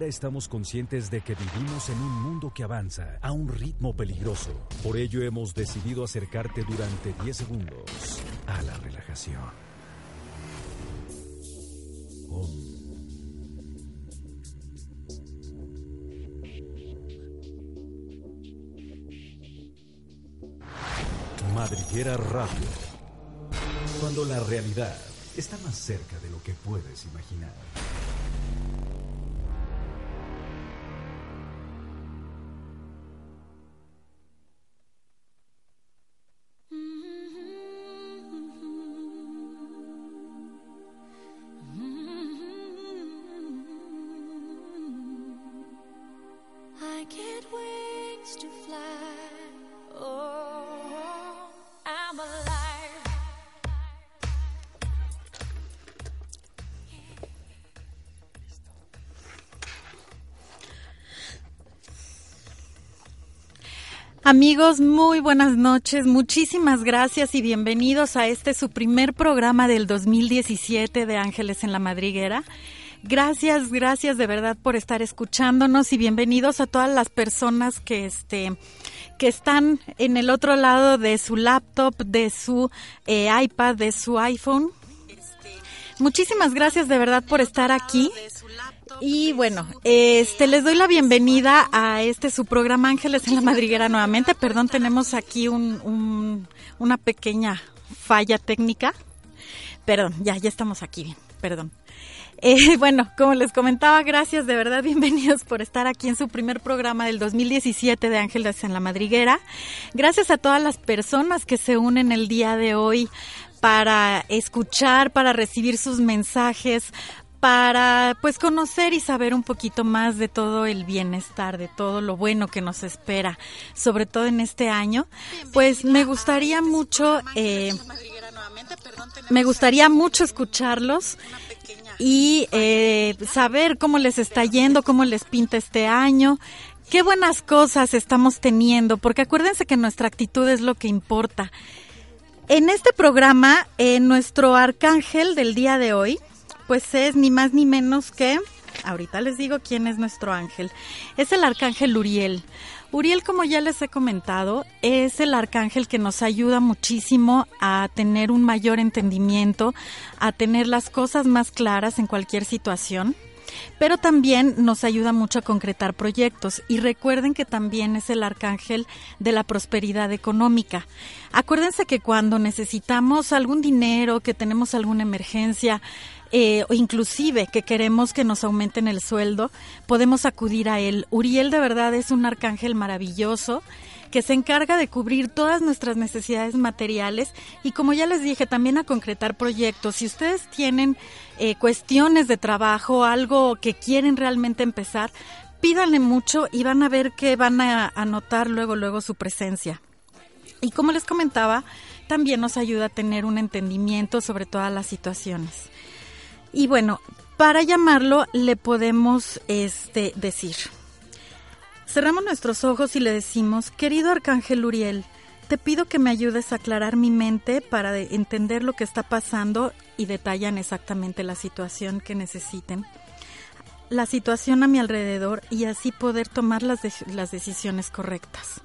Estamos conscientes de que vivimos en un mundo que avanza a un ritmo peligroso. Por ello hemos decidido acercarte durante 10 segundos a la relajación. Madriguera Radio. Cuando la realidad está más cerca de lo que puedes imaginar. Amigos, muy buenas noches. Muchísimas gracias y bienvenidos a este su primer programa del 2017 de Ángeles en la Madriguera. Gracias, gracias de verdad por estar escuchándonos y bienvenidos a todas las personas que este que están en el otro lado de su laptop, de su eh, iPad, de su iPhone. Muchísimas gracias de verdad por estar aquí. Y bueno, este les doy la bienvenida a este su programa Ángeles en la Madriguera nuevamente. Perdón, tenemos aquí un, una pequeña falla técnica. Perdón, ya, ya estamos aquí bien, perdón. Eh, bueno, como les comentaba, gracias de verdad, bienvenidos por estar aquí en su primer programa del 2017 de Ángeles en la Madriguera. Gracias a todas las personas que se unen el día de hoy para escuchar, para recibir sus mensajes, para pues conocer y saber un poquito más de todo el bienestar, de todo lo bueno que nos espera, sobre todo en este año, pues me gustaría mucho, eh, me gustaría mucho escucharlos y eh, saber cómo les está yendo, cómo les pinta este año, qué buenas cosas estamos teniendo, porque acuérdense que nuestra actitud es lo que importa. En este programa, eh, nuestro arcángel del día de hoy, pues es ni más ni menos que, ahorita les digo quién es nuestro ángel, es el arcángel Uriel. Uriel, como ya les he comentado, es el arcángel que nos ayuda muchísimo a tener un mayor entendimiento, a tener las cosas más claras en cualquier situación pero también nos ayuda mucho a concretar proyectos y recuerden que también es el arcángel de la prosperidad económica. Acuérdense que cuando necesitamos algún dinero, que tenemos alguna emergencia, eh, inclusive que queremos que nos aumenten el sueldo, podemos acudir a él. Uriel de verdad es un arcángel maravilloso que se encarga de cubrir todas nuestras necesidades materiales y como ya les dije, también a concretar proyectos. Si ustedes tienen eh, cuestiones de trabajo, algo que quieren realmente empezar, pídanle mucho y van a ver que van a, a notar luego, luego su presencia. Y como les comentaba, también nos ayuda a tener un entendimiento sobre todas las situaciones. Y bueno, para llamarlo le podemos este, decir. Cerramos nuestros ojos y le decimos, querido Arcángel Uriel, te pido que me ayudes a aclarar mi mente para entender lo que está pasando y detallan exactamente la situación que necesiten, la situación a mi alrededor y así poder tomar las, las decisiones correctas.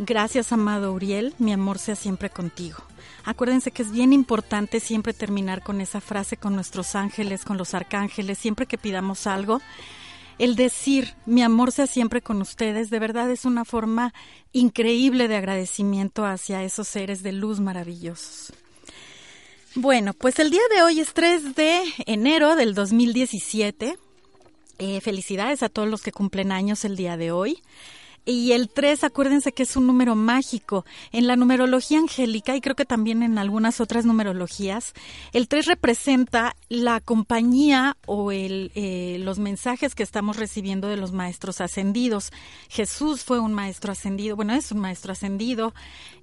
Gracias, amado Uriel, mi amor sea siempre contigo. Acuérdense que es bien importante siempre terminar con esa frase con nuestros ángeles, con los arcángeles, siempre que pidamos algo. El decir, mi amor sea siempre con ustedes, de verdad es una forma increíble de agradecimiento hacia esos seres de luz maravillosos. Bueno, pues el día de hoy es 3 de enero del 2017. Eh, felicidades a todos los que cumplen años el día de hoy. Y el 3, acuérdense que es un número mágico. En la numerología angélica, y creo que también en algunas otras numerologías, el 3 representa la compañía o el, eh, los mensajes que estamos recibiendo de los maestros ascendidos. Jesús fue un maestro ascendido, bueno, es un maestro ascendido,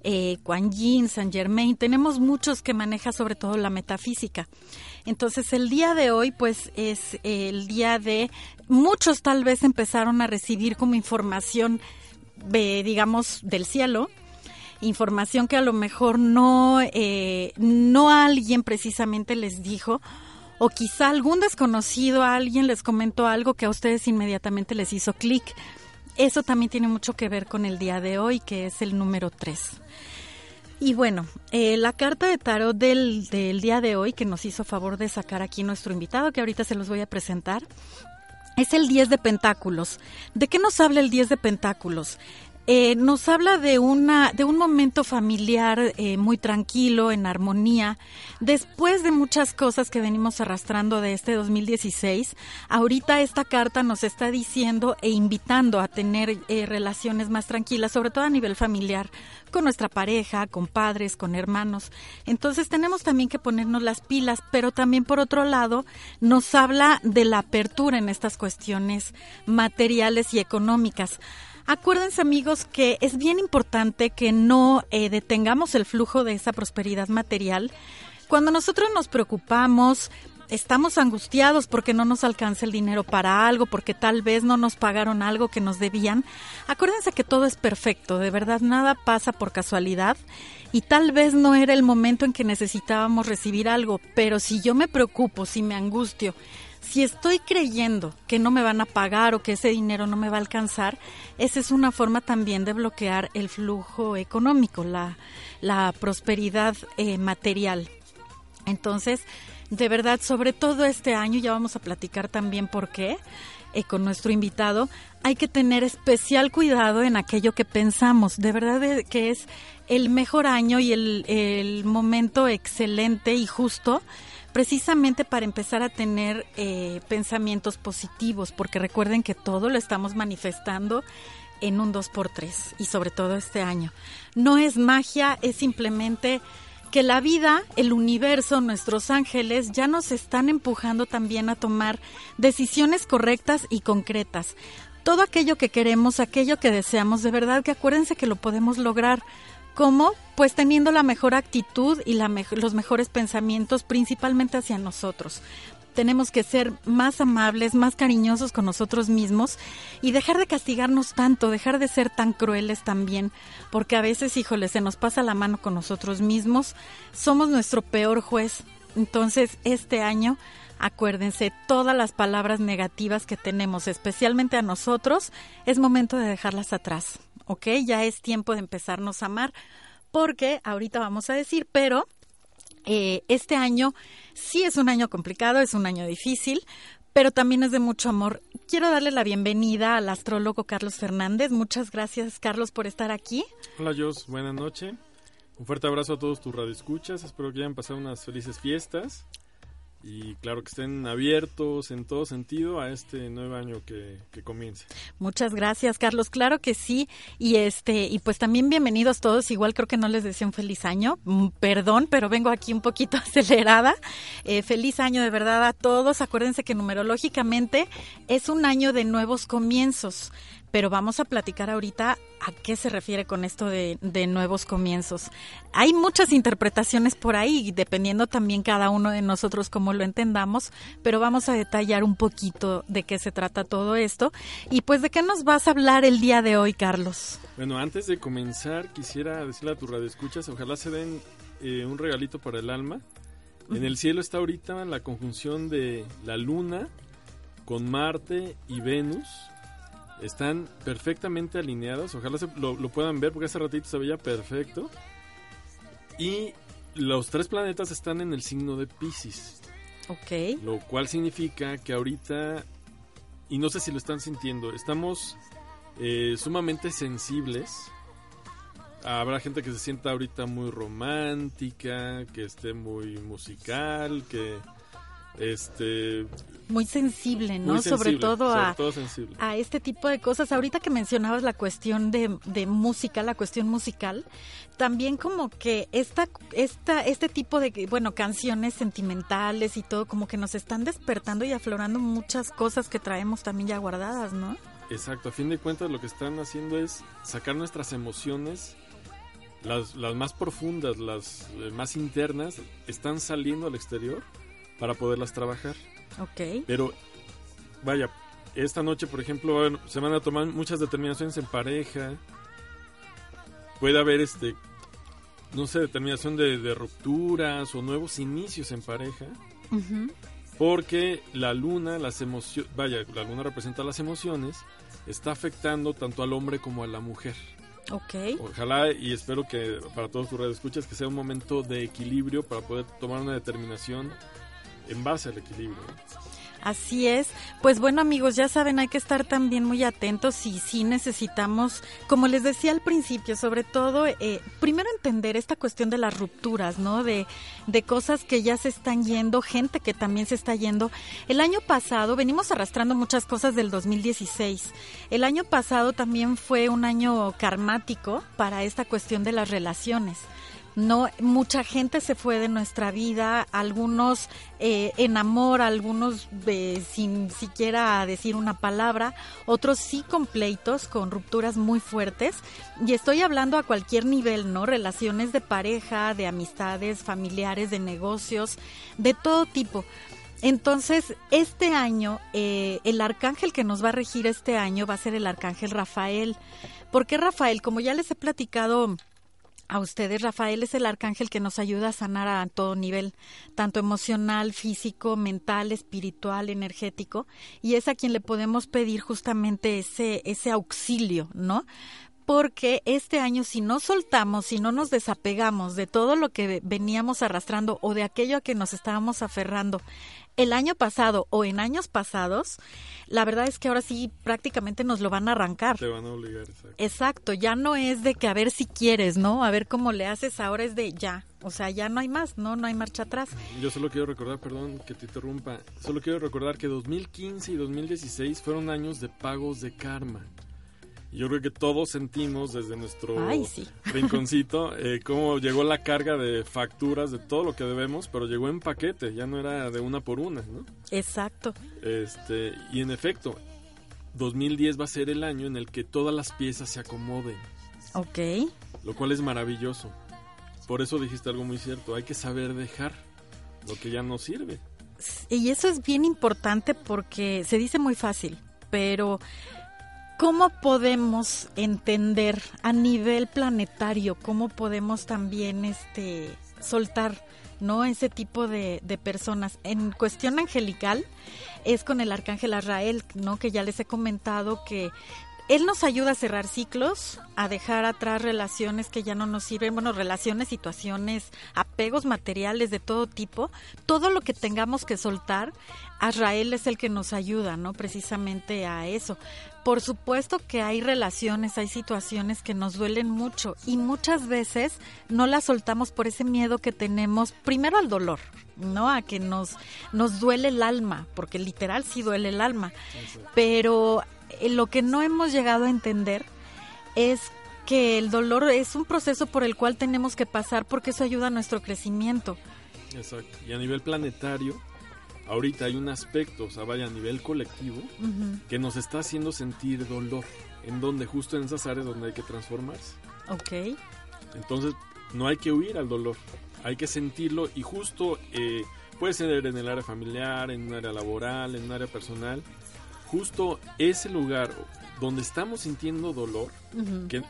eh, Yin, Saint Germain, tenemos muchos que maneja sobre todo la metafísica. Entonces el día de hoy pues es el día de muchos tal vez empezaron a recibir como información, digamos, del cielo, información que a lo mejor no, eh, no alguien precisamente les dijo o quizá algún desconocido, alguien les comentó algo que a ustedes inmediatamente les hizo clic. Eso también tiene mucho que ver con el día de hoy, que es el número 3. Y bueno, eh, la carta de tarot del, del día de hoy que nos hizo favor de sacar aquí nuestro invitado, que ahorita se los voy a presentar, es el 10 de pentáculos. ¿De qué nos habla el 10 de pentáculos? Eh, nos habla de una de un momento familiar eh, muy tranquilo en armonía. Después de muchas cosas que venimos arrastrando de este 2016 ahorita esta carta nos está diciendo e invitando a tener eh, relaciones más tranquilas sobre todo a nivel familiar con nuestra pareja con padres con hermanos. Entonces tenemos también que ponernos las pilas pero también por otro lado nos habla de la apertura en estas cuestiones materiales y económicas Acuérdense amigos que es bien importante que no eh, detengamos el flujo de esa prosperidad material. Cuando nosotros nos preocupamos, estamos angustiados porque no nos alcanza el dinero para algo, porque tal vez no nos pagaron algo que nos debían. Acuérdense que todo es perfecto, de verdad nada pasa por casualidad y tal vez no era el momento en que necesitábamos recibir algo, pero si yo me preocupo, si me angustio, si estoy creyendo que no me van a pagar o que ese dinero no me va a alcanzar, esa es una forma también de bloquear el flujo económico, la, la prosperidad eh, material. Entonces, de verdad, sobre todo este año, ya vamos a platicar también por qué, eh, con nuestro invitado, hay que tener especial cuidado en aquello que pensamos. De verdad eh, que es el mejor año y el, el momento excelente y justo precisamente para empezar a tener eh, pensamientos positivos, porque recuerden que todo lo estamos manifestando en un 2x3 y sobre todo este año. No es magia, es simplemente que la vida, el universo, nuestros ángeles ya nos están empujando también a tomar decisiones correctas y concretas. Todo aquello que queremos, aquello que deseamos, de verdad que acuérdense que lo podemos lograr. ¿Cómo? Pues teniendo la mejor actitud y la los mejores pensamientos, principalmente hacia nosotros. Tenemos que ser más amables, más cariñosos con nosotros mismos y dejar de castigarnos tanto, dejar de ser tan crueles también, porque a veces, híjole, se nos pasa la mano con nosotros mismos, somos nuestro peor juez. Entonces, este año acuérdense, todas las palabras negativas que tenemos, especialmente a nosotros, es momento de dejarlas atrás. ¿Ok? Ya es tiempo de empezarnos a amar, porque ahorita vamos a decir, pero eh, este año sí es un año complicado, es un año difícil, pero también es de mucho amor. Quiero darle la bienvenida al astrólogo Carlos Fernández. Muchas gracias, Carlos, por estar aquí. Hola, Jos. Buenas noches. Un fuerte abrazo a todos tus radioescuchas. Espero que hayan pasado unas felices fiestas y claro que estén abiertos en todo sentido a este nuevo año que, comience. Muchas gracias, Carlos. Claro que sí. Y este, y pues también bienvenidos todos. Igual creo que no les deseo un feliz año. Mm, perdón, pero vengo aquí un poquito acelerada. Eh, feliz año de verdad a todos. Acuérdense que numerológicamente es un año de nuevos comienzos pero vamos a platicar ahorita a qué se refiere con esto de, nuevos comienzos. Hay muchas interpretaciones por ahí, dependiendo también cada uno de nosotros cómo lo entendamos, pero vamos a detallar un poquito de qué se trata todo esto. Y pues, ¿de qué nos vas a hablar el día de hoy, Carlos? Bueno, antes de comenzar, quisiera decirle a tu radio escuchas, ojalá se den eh, un regalito para el alma. En el cielo está ahorita la conjunción de la luna con Marte y Venus están perfectamente alineados. Ojalá lo, puedan ver porque hace ratito se veía perfecto. Y los tres planetas están en el signo de Pisces. Ok. Lo cual significa que ahorita, y no sé si lo están sintiendo, estamos eh, sumamente sensibles. Habrá gente que se sienta ahorita muy romántica, que esté muy musical, que este muy sensible, ¿no? sobre todo, a, a este tipo de cosas. Ahorita que mencionabas la cuestión de, de, música, la cuestión musical, también como que esta, esta, este tipo de, bueno, canciones sentimentales y todo, como que nos están despertando y aflorando muchas cosas que traemos también ya guardadas, ¿no? Exacto, a fin de cuentas lo que están haciendo es sacar nuestras emociones las, las más profundas, las eh, más internas, están saliendo al exterior para poderlas trabajar. Ok. Pero, vaya, esta noche, por ejemplo, se van a tomar muchas determinaciones en pareja. Puede haber, este, no sé, determinación de, rupturas o nuevos inicios en pareja. Porque la luna, las emociones, vaya, la luna representa las emociones, está afectando tanto al hombre como a la mujer. Ok. Ojalá y espero que para todos tus escuchas que sea un momento de equilibrio para poder tomar una determinación en base al equilibrio. Así es. Pues bueno amigos, ya saben, hay que estar también muy atentos y sí necesitamos, como les decía al principio, sobre todo, eh, primero entender esta cuestión de las rupturas, ¿no? De, de cosas que ya se están yendo, gente que también se está yendo. El año pasado, venimos arrastrando muchas cosas del 2016. El año pasado también fue un año karmático para esta cuestión de las relaciones no mucha gente se fue de nuestra vida, algunos eh, en amor, algunos sin siquiera decir una palabra, otros sí con pleitos, con rupturas muy fuertes. Y estoy hablando a cualquier nivel, ¿no? Relaciones de pareja, de amistades, familiares, de negocios, de todo tipo. Entonces, este año, eh, el arcángel que nos va a regir este año va a ser el arcángel Rafael. ¿Por qué Rafael? Como ya les he platicado a ustedes. Rafael es el arcángel que nos ayuda a sanar a todo nivel, tanto emocional, físico, mental, espiritual, energético, y es a quien le podemos pedir justamente ese, ese auxilio, ¿no? porque este año si no soltamos, si no nos desapegamos de todo lo que veníamos arrastrando o de aquello a que nos estábamos aferrando el año pasado o en años pasados, la verdad es que ahora sí prácticamente nos lo van a arrancar. Te van a obligar, exacto. Exacto, ya no es de que a ver si quieres, ¿no? A ver cómo le haces, ahora es de ya. O sea, ya no hay más, ¿no? No hay marcha atrás. Yo solo quiero recordar, perdón que te interrumpa, solo quiero recordar que 2015 y 2016 fueron años de pagos de karma. Yo creo que todos sentimos desde nuestro rinconcito eh, cómo llegó la carga de facturas de todo lo que debemos, pero llegó en paquete, ya no era de una por una, ¿no? Exacto. Este, y en efecto, 2010 va a ser el año en el que todas las piezas se acomoden. Ok. Lo cual es maravilloso. Por eso dijiste algo muy cierto, hay que saber dejar lo que ya no sirve. Y eso es bien importante porque se dice muy fácil, pero ¿Cómo podemos entender a nivel planetario, cómo podemos también este, soltar ¿no? ese tipo de, de, personas? En cuestión angelical es con el arcángel Azrael, ¿no? que ya les he comentado que él nos ayuda a cerrar ciclos, a dejar atrás relaciones que ya no nos sirven, bueno, relaciones, situaciones, apegos materiales de todo tipo, todo lo que tengamos que soltar, Azrael es el que nos ayuda, ¿no? Precisamente a eso. Por supuesto que hay relaciones, hay situaciones que nos duelen mucho y muchas veces no las soltamos por ese miedo que tenemos, primero al dolor, ¿no? A que nos, nos duele el alma, porque literal sí duele el alma, pero eh, lo que no hemos llegado a entender es que el dolor es un proceso por el cual tenemos que pasar porque eso ayuda a nuestro crecimiento. Exacto. Y a nivel planetario, ahorita hay un aspecto, o sea, vaya a nivel colectivo, que nos está haciendo sentir dolor, en donde justo en esas áreas donde hay que transformarse. Ok. Entonces, no hay que huir al dolor, hay que sentirlo y justo eh, puede ser en el área familiar, en un área laboral, en un área personal, justo ese lugar donde estamos sintiendo dolor, que,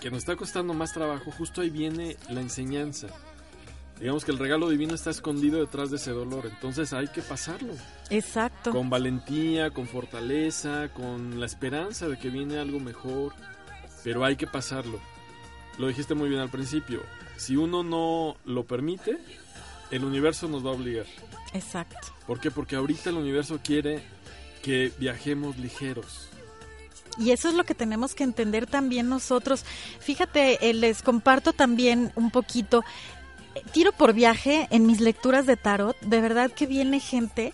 que nos está costando más trabajo, justo ahí viene la enseñanza. Digamos que el regalo divino está escondido detrás de ese dolor, entonces hay que pasarlo. Exacto. Con valentía, con fortaleza, con la esperanza de que viene algo mejor, pero hay que pasarlo. Lo dijiste muy bien al principio, si uno no lo permite, el universo nos va a obligar. Exacto. ¿Por qué? Porque ahorita el universo quiere que viajemos ligeros. Y eso es lo que tenemos que entender también nosotros. Fíjate, eh, les comparto también un poquito, tiro por viaje en mis lecturas de tarot, de verdad que viene gente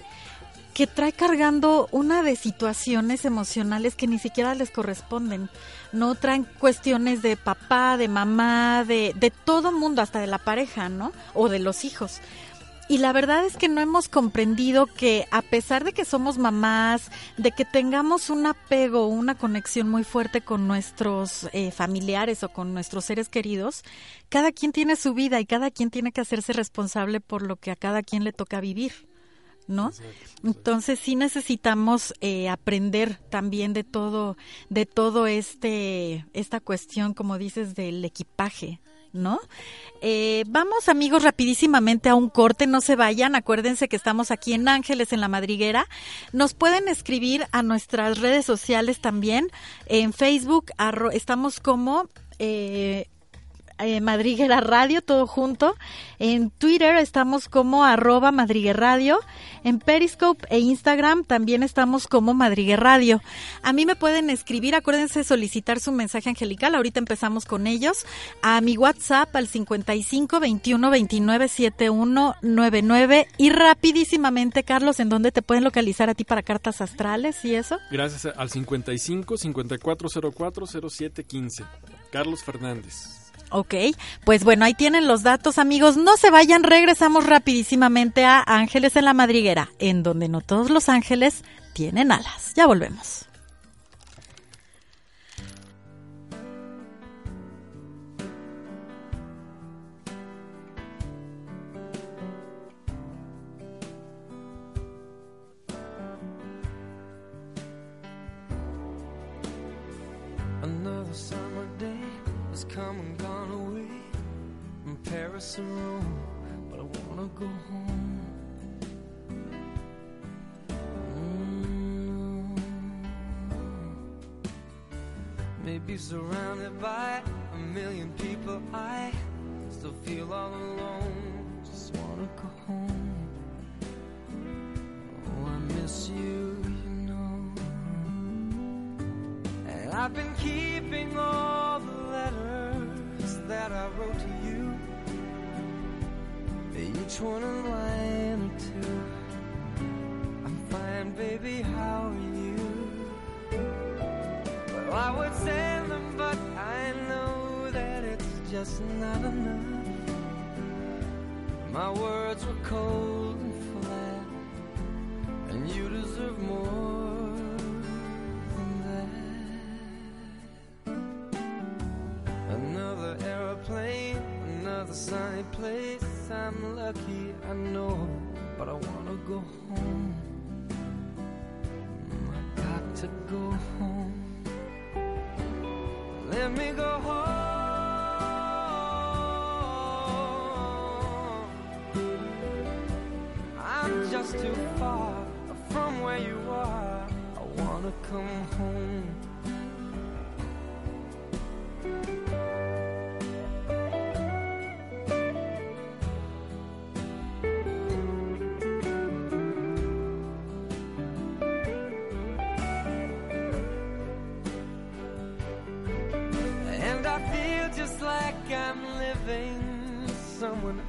que trae cargando una de situaciones emocionales que ni siquiera les corresponden. No traen cuestiones de papá, de mamá, de, de todo mundo, hasta de la pareja, ¿no? O de los hijos. Y la verdad es que no hemos comprendido que a pesar de que somos mamás, de que tengamos un apego, una conexión muy fuerte con nuestros eh, familiares o con nuestros seres queridos, cada quien tiene su vida y cada quien tiene que hacerse responsable por lo que a cada quien le toca vivir. ¿no? Entonces sí necesitamos eh, aprender también de todo, de todo este, esta cuestión, como dices, del equipaje ¿no? Eh, vamos amigos rapidísimamente a un corte, no se vayan, acuérdense que estamos aquí en Ángeles, en la Madriguera. Nos pueden escribir a nuestras redes sociales también, en Facebook, estamos como... Eh, eh, Madriguera Radio, todo junto. En Twitter estamos como arroba Madrigue Radio. En Periscope e Instagram también estamos como Madrigue Radio. A mí me pueden escribir, acuérdense solicitar su mensaje angelical. Ahorita empezamos con ellos. A mi WhatsApp al 55 21 29 71 99. Y rapidísimamente, Carlos, ¿en dónde te pueden localizar a ti para cartas astrales y eso? Gracias al 55 5404 0715. Carlos Fernández. Ok, pues bueno, ahí tienen los datos amigos. No se vayan, regresamos rapidísimamente a Ángeles en la Madriguera, en donde no todos los ángeles tienen alas. Ya volvemos. Paris or Rome, but I wanna go home. Mm. Maybe surrounded by a million people, I still feel all alone. Just wanna go home. Oh, I miss you, you know. And I've been keeping all each one a line or two. I'm fine, baby, how are you? Well, I would send them, but I know that it's just not enough. My words were cold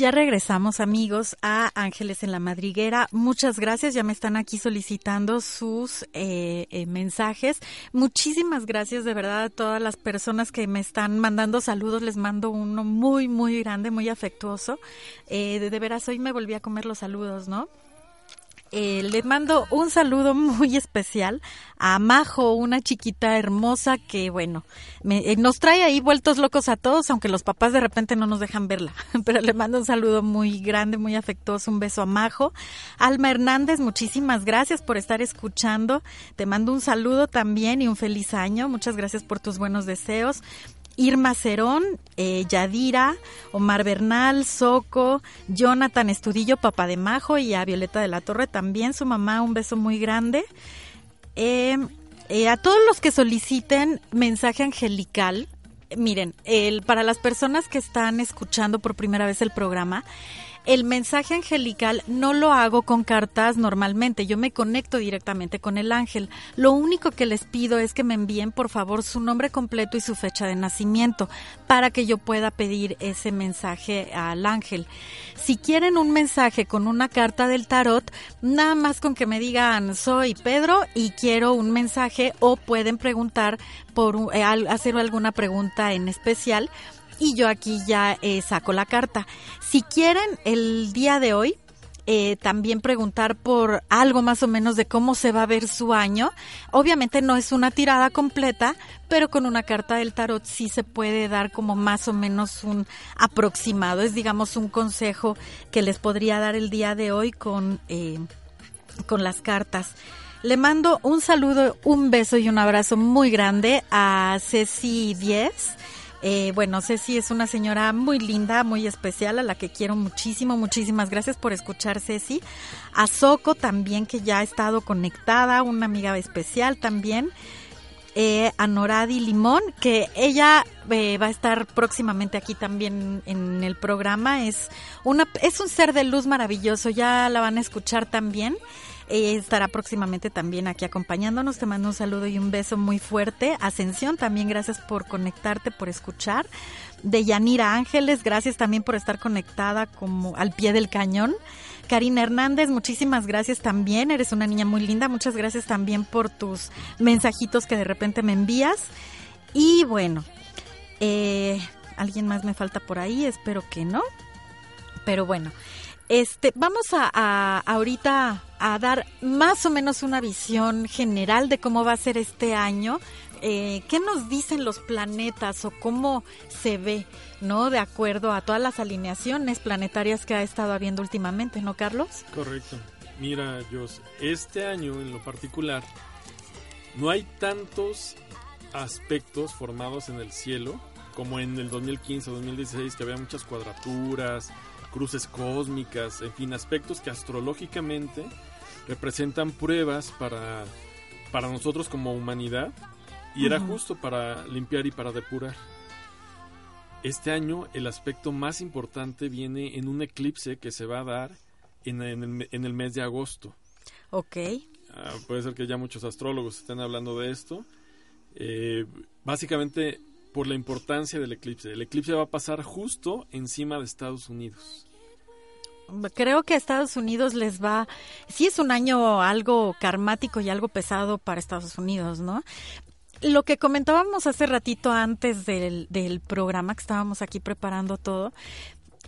Ya regresamos amigos a Ángeles en la Madriguera. Muchas gracias. Ya me están aquí solicitando sus eh, eh, mensajes. Muchísimas gracias de verdad a todas las personas que me están mandando saludos. Les mando uno muy, muy grande, muy afectuoso. Eh, de, de veras, hoy me volví a comer los saludos, ¿no? Eh, le mando un saludo muy especial a Majo, una chiquita hermosa que, bueno, me, eh, nos trae ahí vueltos locos a todos, aunque los papás de repente no nos dejan verla. Pero le mando un saludo muy grande, muy afectuoso, un beso a Majo. Alma Hernández, muchísimas gracias por estar escuchando. Te mando un saludo también y un feliz año. Muchas gracias por tus buenos deseos. Irma Cerón, eh, Yadira, Omar Bernal, Soco, Jonathan Estudillo, papá de Majo, y a Violeta de la Torre también, su mamá, un beso muy grande. Eh, eh, a todos los que soliciten mensaje angelical, miren, el, para las personas que están escuchando por primera vez el programa, el mensaje angelical no lo hago con cartas normalmente, yo me conecto directamente con el ángel. Lo único que les pido es que me envíen por favor su nombre completo y su fecha de nacimiento para que yo pueda pedir ese mensaje al ángel. Si quieren un mensaje con una carta del tarot, nada más con que me digan soy Pedro y quiero un mensaje o pueden preguntar por eh, hacer alguna pregunta en especial y yo aquí ya eh, saco la carta. Si quieren, el día de hoy eh, también preguntar por algo más o menos de cómo se va a ver su año. Obviamente no es una tirada completa, pero con una carta del tarot sí se puede dar como más o menos un aproximado. Es digamos un consejo que les podría dar el día de hoy con, eh, con las cartas. Le mando un saludo, un beso y un abrazo muy grande a Ceci 10 eh, bueno, Ceci es una señora muy linda, muy especial, a la que quiero muchísimo, muchísimas gracias por escuchar, Ceci. A Soco también, que ya ha estado conectada, una amiga especial también. Eh, a Noradi Limón, que ella eh, va a estar próximamente aquí también en el programa. Es, una, es un ser de luz maravilloso, ya la van a escuchar también. Eh, estará próximamente también aquí acompañándonos. Te mando un saludo y un beso muy fuerte. Ascensión, también gracias por conectarte, por escuchar. De Yanira Ángeles, gracias también por estar conectada como al pie del cañón. Karina Hernández, muchísimas gracias también. Eres una niña muy linda. Muchas gracias también por tus mensajitos que de repente me envías. Y bueno, eh, alguien más me falta por ahí, espero que no. Pero bueno, este, vamos a, ahorita a dar más o menos una visión general de cómo va a ser este año. Eh, ¿Qué nos dicen los planetas o cómo se ve, no, de acuerdo a todas las alineaciones planetarias que ha estado habiendo últimamente, ¿no, Carlos? Correcto. Mira, Jos, este año en lo particular no hay tantos aspectos formados en el cielo como en el 2015 o 2016 que había muchas cuadraturas, cruces cósmicas, en fin, aspectos que astrológicamente representan pruebas para, para nosotros como humanidad y era justo para limpiar y para depurar. Este año el aspecto más importante viene en un eclipse que se va a dar en, el, en el, mes de agosto. Ok. Ah, puede ser que ya muchos astrólogos estén hablando de esto. Eh, básicamente por la importancia del eclipse. El eclipse va a pasar justo encima de Estados Unidos. Creo que a Estados Unidos les va, sí es un año algo karmático y algo pesado para Estados Unidos, ¿no? Lo que comentábamos hace ratito antes del, del programa que estábamos aquí preparando todo,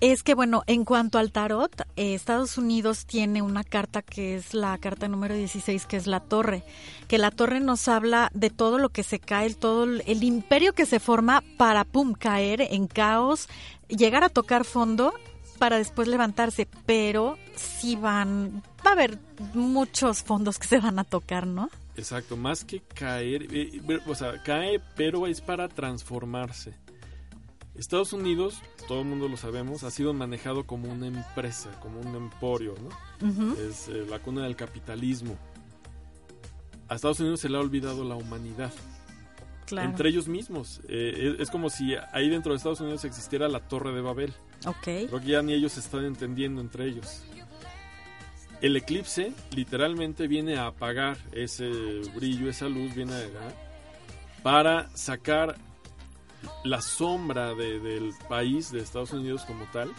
es que, bueno, en cuanto al tarot, eh, Estados Unidos tiene una carta que es la carta número 16, que es la torre, que la torre nos habla de todo lo que se cae, todo el imperio que se forma para, pum, caer en caos, llegar a tocar fondo para después levantarse, pero sí van, va a haber muchos fondos que se van a tocar, ¿no? Exacto, más que caer, eh, o sea, cae, pero es para transformarse. Estados Unidos, todo el mundo lo sabemos, ha sido manejado como una empresa, como un emporio, ¿no? Es eh, la cuna del capitalismo. A Estados Unidos se le ha olvidado la humanidad. Claro. Entre ellos mismos. Eh, es, como si ahí dentro de Estados Unidos existiera la Torre de Babel. Ok. Creo que ya ni ellos están entendiendo entre ellos. El eclipse literalmente viene a apagar ese brillo, esa luz, viene a, para sacar la sombra del país, de Estados Unidos como tal.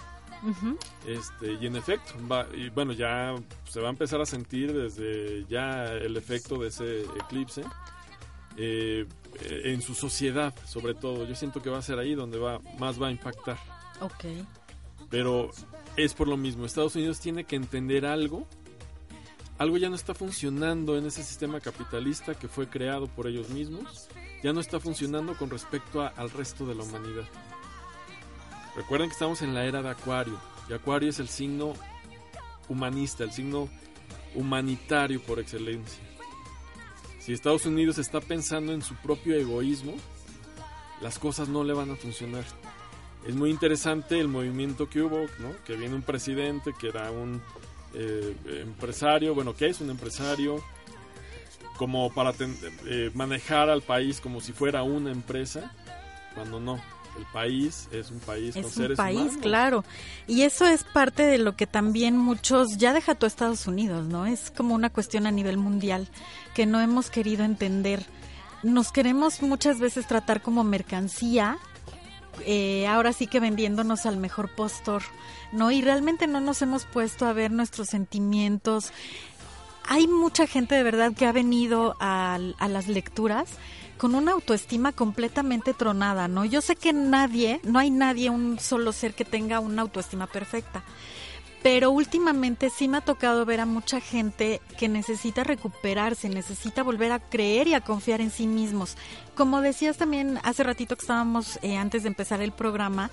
este, y en efecto, y bueno, ya se va a empezar a sentir desde ya el efecto de ese eclipse eh, en su sociedad, sobre todo. Yo siento que va a ser ahí donde va más va a impactar. Ok. Pero es por lo mismo. Estados Unidos tiene que entender algo algo ya no está funcionando en ese sistema capitalista que fue creado por ellos mismos, ya no está funcionando con respecto al resto de la humanidad. Recuerden que estamos en la era de Acuario, y Acuario es el signo humanista, el signo humanitario por excelencia. Si Estados Unidos está pensando en su propio egoísmo, las cosas no le van a funcionar. Es muy interesante el movimiento que hubo, que viene un presidente que era un eh, empresario, bueno, que es un empresario, como para eh, manejar al país como si fuera una empresa, cuando no. El país es un país es un país, claro. Y eso es parte de lo que también muchos, ya deja todo Estados Unidos, ¿no? Es como una cuestión a nivel mundial que no hemos querido entender. Nos queremos muchas veces tratar como mercancía eh, ahora sí que vendiéndonos al mejor postor, ¿no? Y realmente no nos hemos puesto a ver nuestros sentimientos. Hay mucha gente de verdad que ha venido a, a las lecturas con una autoestima completamente tronada, ¿no? Yo sé que nadie, no hay nadie, un solo ser que tenga una autoestima perfecta pero últimamente sí me ha tocado ver a mucha gente que necesita recuperarse, necesita volver a creer y a confiar en sí mismos. Como decías también hace ratito que estábamos eh, antes de empezar el programa,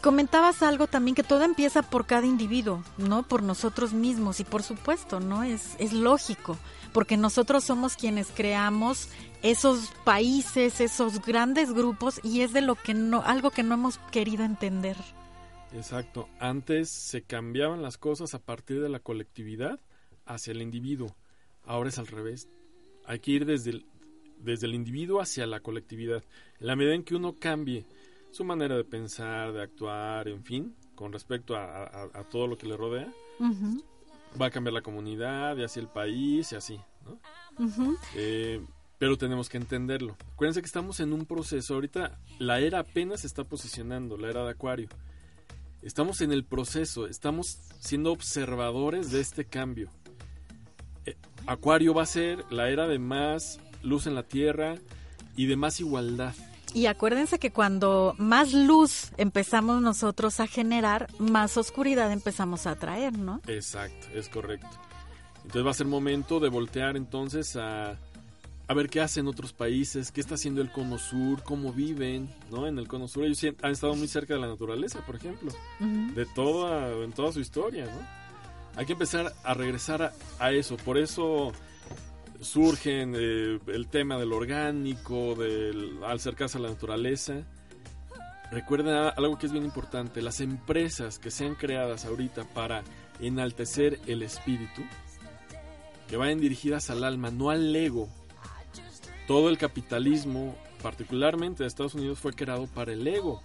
comentabas algo también que todo empieza por cada individuo, ¿no? Por nosotros mismos y por supuesto, ¿no? Es, es lógico, porque nosotros somos quienes creamos esos países, esos grandes grupos y es de lo que no, algo que no hemos querido entender. Exacto. Antes se cambiaban las cosas a partir de la colectividad hacia el individuo. Ahora es al revés. Hay que ir desde el, desde el individuo hacia la colectividad. En la medida en que uno cambie su manera de pensar, de actuar, en fin, con respecto a, todo lo que le rodea, va a cambiar la comunidad y así el país y así. ¿no? Eh, pero tenemos que entenderlo. Acuérdense que estamos en un proceso. Ahorita la era apenas se está posicionando, la era de Acuario. Estamos en el proceso, estamos siendo observadores de este cambio. Eh, Acuario va a ser la era de más luz en la Tierra y de más igualdad. Y acuérdense que cuando más luz empezamos nosotros a generar, más oscuridad empezamos a atraer, ¿no? Exacto, es correcto. Entonces va a ser momento de voltear entonces a a ver qué hacen otros países, qué está haciendo el Cono Sur, cómo viven, ¿no? En el Cono Sur ellos han estado muy cerca de la naturaleza, por ejemplo, de toda, en toda su historia, ¿no? Hay que empezar a regresar a, eso, por eso surgen eh, el tema del orgánico, del acercarse a la naturaleza. Recuerden algo que es bien importante, las empresas que sean creadas ahorita para enaltecer el espíritu, que vayan dirigidas al alma, no al ego, todo el capitalismo, particularmente de Estados Unidos, fue creado para el ego.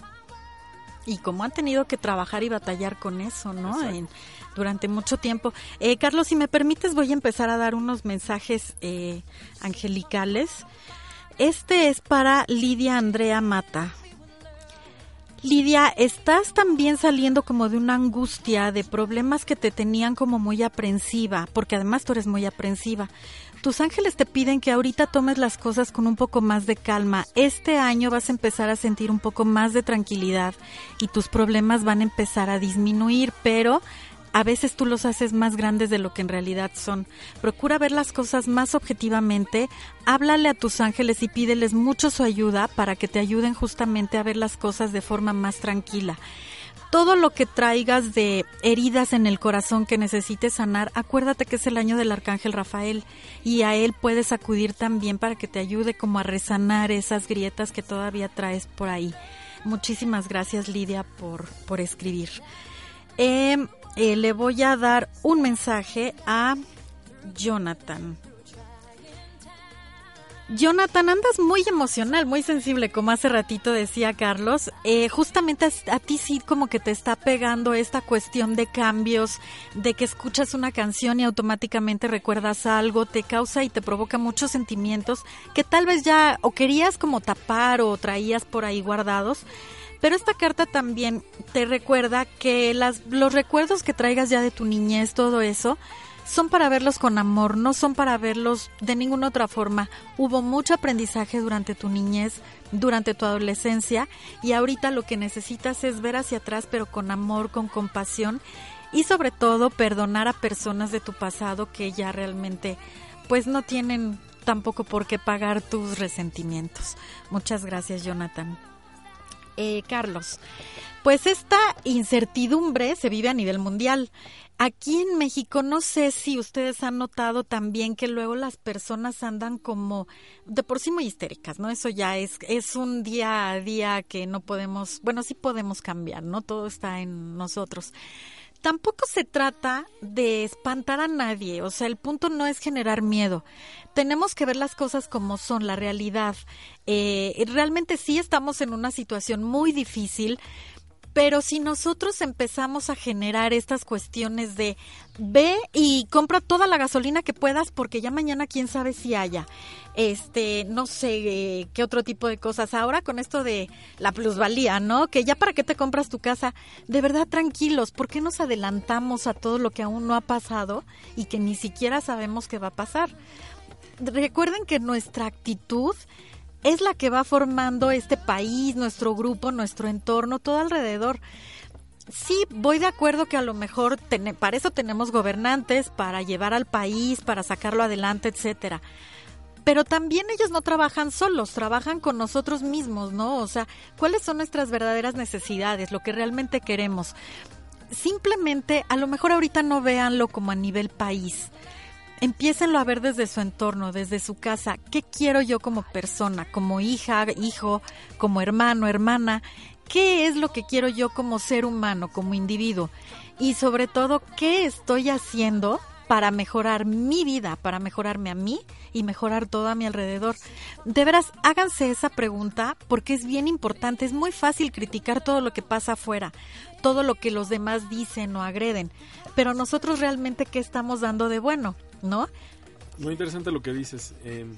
Y cómo han tenido que trabajar y batallar con eso, ¿no? durante mucho tiempo. Eh, Carlos, si me permites, voy a empezar a dar unos mensajes eh, angelicales. Este es para Lidia Andrea Mata. Lidia, estás también saliendo como de una angustia, de problemas que te tenían como muy aprensiva, porque además tú eres muy aprensiva. Tus ángeles te piden que ahorita tomes las cosas con un poco más de calma. Este año vas a empezar a sentir un poco más de tranquilidad y tus problemas van a empezar a disminuir, pero a veces tú los haces más grandes de lo que en realidad son. Procura ver las cosas más objetivamente, háblale a tus ángeles y pídeles mucho su ayuda para que te ayuden justamente a ver las cosas de forma más tranquila todo lo que traigas de heridas en el corazón que necesites sanar, acuérdate que es el año del arcángel Rafael y a él puedes acudir también para que te ayude como a resanar esas grietas que todavía traes por ahí. Muchísimas gracias Lidia por, por escribir. Em, eh, le voy a dar un mensaje a Jonathan. Jonathan, andas muy emocional, muy sensible, como hace ratito decía Carlos. Eh, justamente a, ti sí como que te está pegando esta cuestión de cambios, de que escuchas una canción y automáticamente recuerdas algo, te causa y te provoca muchos sentimientos que tal vez ya o querías como tapar o traías por ahí guardados. Pero esta carta también te recuerda que las, los recuerdos que traigas ya de tu niñez, todo eso, son para verlos con amor, no son para verlos de ninguna otra forma. Hubo mucho aprendizaje durante tu niñez, durante tu adolescencia y ahorita lo que necesitas es ver hacia atrás pero con amor, con compasión y sobre todo perdonar a personas de tu pasado que ya realmente pues no tienen tampoco por qué pagar tus resentimientos. Muchas gracias, Jonathan. Eh, Carlos, pues esta incertidumbre se vive a nivel mundial. Aquí en México no sé si ustedes han notado también que luego las personas andan como de por sí muy histéricas, ¿no? Eso ya es es un día a día que no podemos, bueno, sí podemos cambiar, ¿no? Todo está en nosotros. Tampoco se trata de espantar a nadie, o sea, el punto no es generar miedo. Tenemos que ver las cosas como son, la realidad. Eh, realmente sí estamos en una situación muy difícil, pero si nosotros empezamos a generar estas cuestiones de ve y compra toda la gasolina que puedas porque ya mañana quién sabe si haya, este, no sé eh, qué otro tipo de cosas. Ahora con esto de la plusvalía, ¿no? Que ya para qué te compras tu casa, de verdad tranquilos, ¿por qué nos adelantamos a todo lo que aún no ha pasado y que ni siquiera sabemos qué va a pasar? Recuerden que nuestra actitud es la que va formando este país, nuestro grupo, nuestro entorno, todo alrededor. Sí, voy de acuerdo que a lo mejor para eso tenemos gobernantes, para llevar al país, para sacarlo adelante, etcétera. Pero también ellos no trabajan solos, trabajan con nosotros mismos, ¿no? O sea, ¿cuáles son nuestras verdaderas necesidades, lo que realmente queremos? Simplemente, a lo mejor ahorita no véanlo como a nivel país Empiécenlo a ver desde su entorno, desde su casa. ¿Qué quiero yo como persona, como hija, hijo, como hermano, hermana? ¿Qué es lo que quiero yo como ser humano, como individuo? Y sobre todo, ¿qué estoy haciendo para mejorar mi vida, para mejorarme a mí y mejorar todo a mi alrededor. De veras, háganse esa pregunta porque es bien importante. Es muy fácil criticar todo lo que pasa afuera, todo lo que los demás dicen o agreden, pero nosotros realmente qué estamos dando de bueno. ¿No? Muy interesante lo que dices. Em,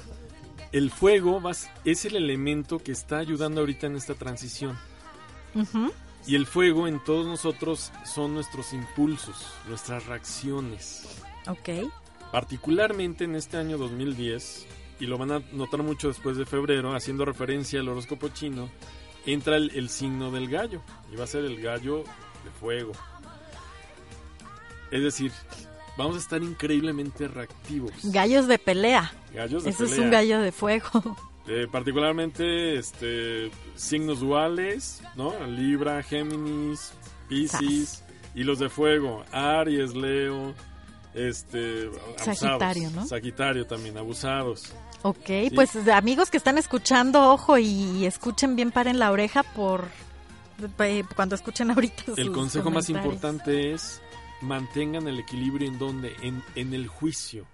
el fuego es el elemento que está ayudando ahorita en esta transición. Y el fuego en todos nosotros son nuestros impulsos, nuestras reacciones. Ok. Particularmente en este año 2010, y lo van a notar mucho después de febrero, haciendo referencia al horóscopo chino, entra el, el signo del gallo, y va a ser el gallo de fuego. Es decir, vamos a estar increíblemente reactivos. Gallos de pelea. Gallos de Eso es un gallo de fuego. Eh, particularmente este signos duales, ¿no? Libra, Géminis, Pisces y los de fuego, Aries, Leo, este Sagitario, ¿no? Sagitario también, abusados. Ok, pues amigos que están escuchando, ojo y escuchen bien, paren la oreja por eh, cuando escuchen ahorita. El consejo más importante es mantengan el equilibrio en donde, en, en el juicio.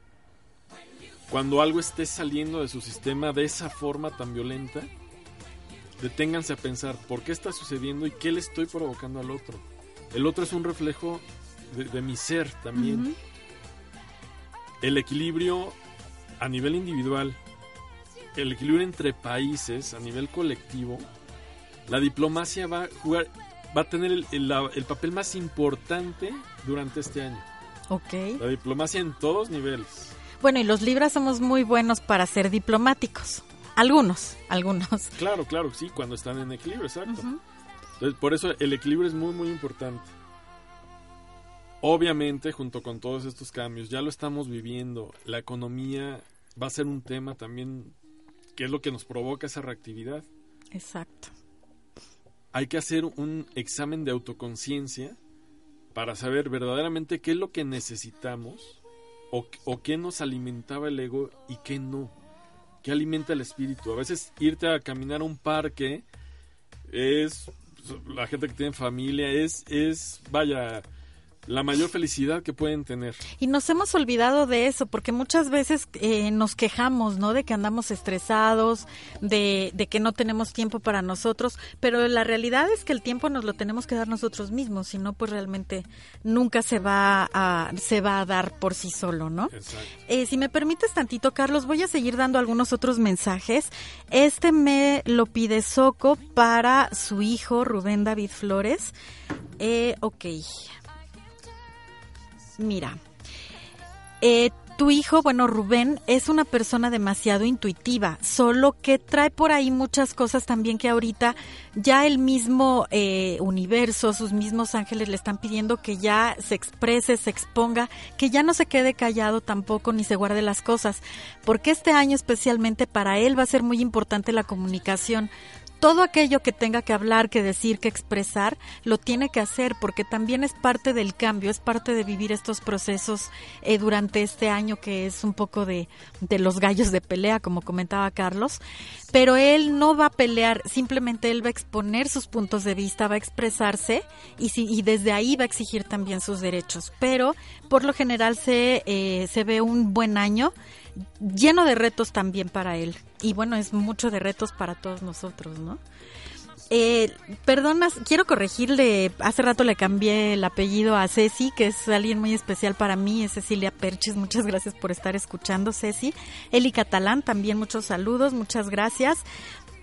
Cuando algo esté saliendo de su sistema de esa forma tan violenta, deténganse a pensar por qué está sucediendo y qué le estoy provocando al otro. El otro es un reflejo de, mi ser también. El equilibrio a nivel individual, el equilibrio entre países a nivel colectivo, la diplomacia va a jugar va a tener el, papel más importante durante este año. Ok. La diplomacia en todos niveles. Bueno, y los libras somos muy buenos para ser diplomáticos. Algunos, algunos. Claro, claro, sí, cuando están en equilibrio, exacto. Entonces, por eso el equilibrio es muy, muy importante. Obviamente, junto con todos estos cambios, ya lo estamos viviendo. La economía va a ser un tema también que es lo que nos provoca esa reactividad. Exacto hay que hacer un examen de autoconciencia para saber verdaderamente qué es lo que necesitamos o, qué nos alimentaba el ego y qué no. ¿Qué alimenta el espíritu? A veces irte a caminar a un parque es la gente que tiene familia es es vaya la mayor felicidad que pueden tener. Y nos hemos olvidado de eso, porque muchas veces eh, nos quejamos, ¿no? De que andamos estresados, de, de, que no tenemos tiempo para nosotros, pero la realidad es que el tiempo nos lo tenemos que dar nosotros mismos, si no, pues realmente nunca se va a, se va a dar por sí solo, ¿no? Eh, si me permites tantito, Carlos, voy a seguir dando algunos otros mensajes. Este me lo pide Soco para su hijo Rubén David Flores. Eh, ok. Mira, eh, tu hijo, bueno, Rubén, es una persona demasiado intuitiva, solo que trae por ahí muchas cosas también que ahorita ya el mismo eh, universo, sus mismos ángeles le están pidiendo que ya se exprese, se exponga, que ya no se quede callado tampoco ni se guarde las cosas, porque este año especialmente para él va a ser muy importante la comunicación todo aquello que tenga que hablar, que decir, que expresar, lo tiene que hacer porque también es parte del cambio, es parte de vivir estos procesos eh, durante este año que es un poco de, de los gallos de pelea, como comentaba Carlos. Pero él no va a pelear, simplemente él va a exponer sus puntos de vista, va a expresarse y, si, y desde ahí va a exigir también sus derechos. Pero por lo general se, eh, se ve un buen año lleno de retos también para él. Y bueno, es mucho de retos para todos nosotros, ¿no? Eh, perdonas, quiero corregirle, hace rato le cambié el apellido a Ceci, que es alguien muy especial para mí, es Cecilia Perches, muchas gracias por estar escuchando, Ceci. Eli Catalán, también muchos saludos, muchas gracias.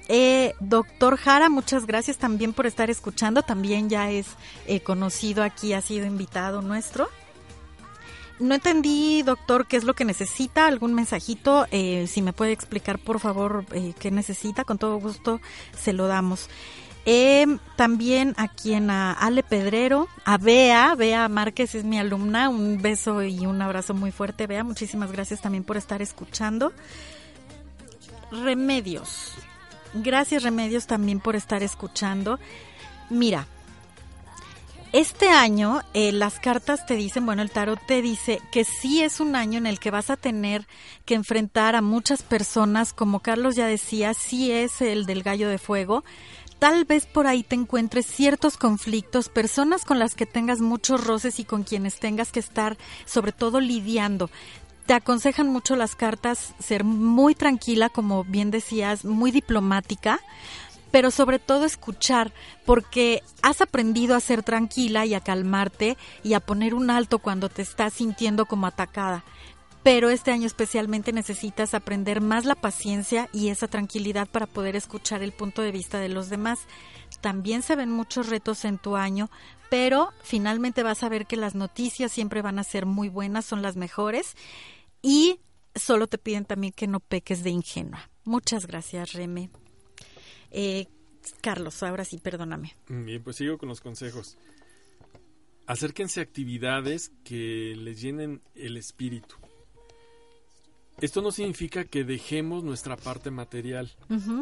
Eh, doctor Jara, muchas gracias también por estar escuchando, también ya es eh, conocido aquí, ha sido invitado nuestro. No entendí, doctor, qué es lo que necesita, algún mensajito, eh, si me puede explicar, por favor, eh, qué necesita, con todo gusto se lo damos. Eh, también a quien a Ale Pedrero, a Bea, Bea Márquez es mi alumna, un beso y un abrazo muy fuerte, Bea, muchísimas gracias también por estar escuchando. Remedios, gracias Remedios también por estar escuchando. Mira, este año eh, las cartas te dicen, bueno, el tarot te dice que sí es un año en el que vas a tener que enfrentar a muchas personas, como Carlos ya decía, sí es el del gallo de fuego. Tal vez por ahí te encuentres ciertos conflictos, personas con las que tengas muchos roces y con quienes tengas que estar sobre todo lidiando. Te aconsejan mucho las cartas ser muy tranquila, como bien decías, muy diplomática, pero sobre todo escuchar, porque has aprendido a ser tranquila y a calmarte y a poner un alto cuando te estás sintiendo como atacada. Pero este año especialmente necesitas aprender más la paciencia y esa tranquilidad para poder escuchar el punto de vista de los demás. También se ven muchos retos en tu año, pero finalmente vas a ver que las noticias siempre van a ser muy buenas, son las mejores y solo te piden también que no peques de ingenua. Muchas gracias, Reme. Eh, Carlos, ahora sí, perdóname. Bien, pues sigo con los consejos. Acérquense a actividades que les llenen el espíritu. Esto no significa que dejemos nuestra parte material.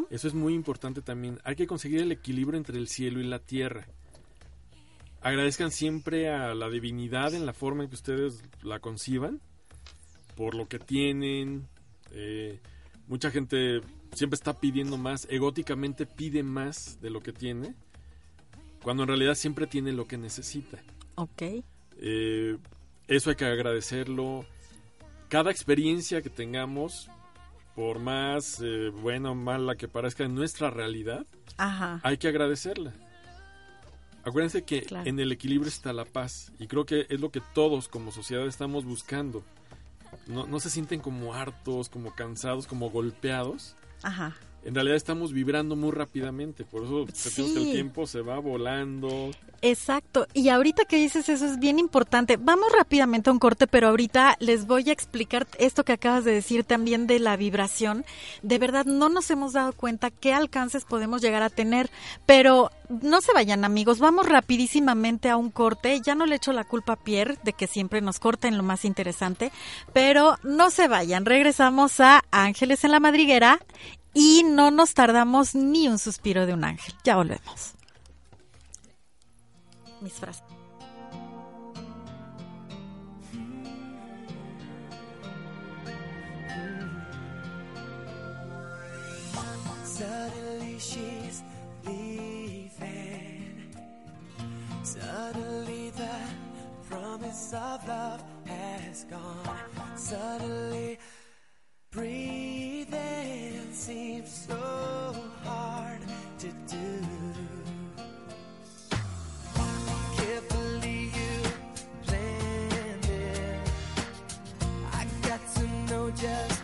Eso es muy importante también. Hay que conseguir el equilibrio entre el cielo y la tierra. Agradezcan siempre a la divinidad en la forma en que ustedes la conciban, por lo que tienen. Eh, mucha gente siempre está pidiendo más, egóticamente pide más de lo que tiene, cuando en realidad siempre tiene lo que necesita. Ok. Eh, eso hay que agradecerlo. Cada experiencia que tengamos, por más eh, buena o mala que parezca en nuestra realidad, hay que agradecerla. Acuérdense que en el equilibrio está la paz y creo que es lo que todos como sociedad estamos buscando. No, no se sienten como hartos, como cansados, como golpeados, Ajá. En realidad estamos vibrando muy rápidamente, por eso el tiempo se va volando. Exacto, y ahorita que dices eso es bien importante. Vamos rápidamente a un corte, pero ahorita les voy a explicar esto que acabas de decir también de la vibración. De verdad, no nos hemos dado cuenta qué alcances podemos llegar a tener, pero no se vayan amigos, vamos rapidísimamente a un corte. Ya no le echo la culpa a Pierre de que siempre nos corta en lo más interesante, pero no se vayan. Regresamos a Ángeles en la Madriguera y no nos tardamos ni un suspiro de un ángel. Ya volvemos. Mis frases. Suddenly she's leaving. Suddenly the promise of love has gone. Suddenly breathing seems so hard to do. Carefully you planned it. I got to know just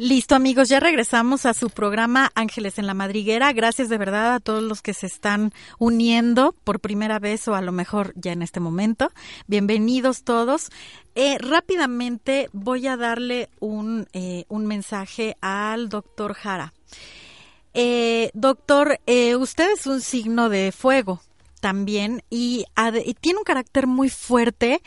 Listo amigos, ya regresamos a su programa Ángeles en la Madriguera. Gracias de verdad a todos los que se están uniendo por primera vez o a lo mejor ya en este momento. Bienvenidos todos. Eh, rápidamente voy a darle un, eh, un mensaje al doctor Jara. Eh, doctor, usted es un signo de fuego también y, y, tiene un carácter muy fuerte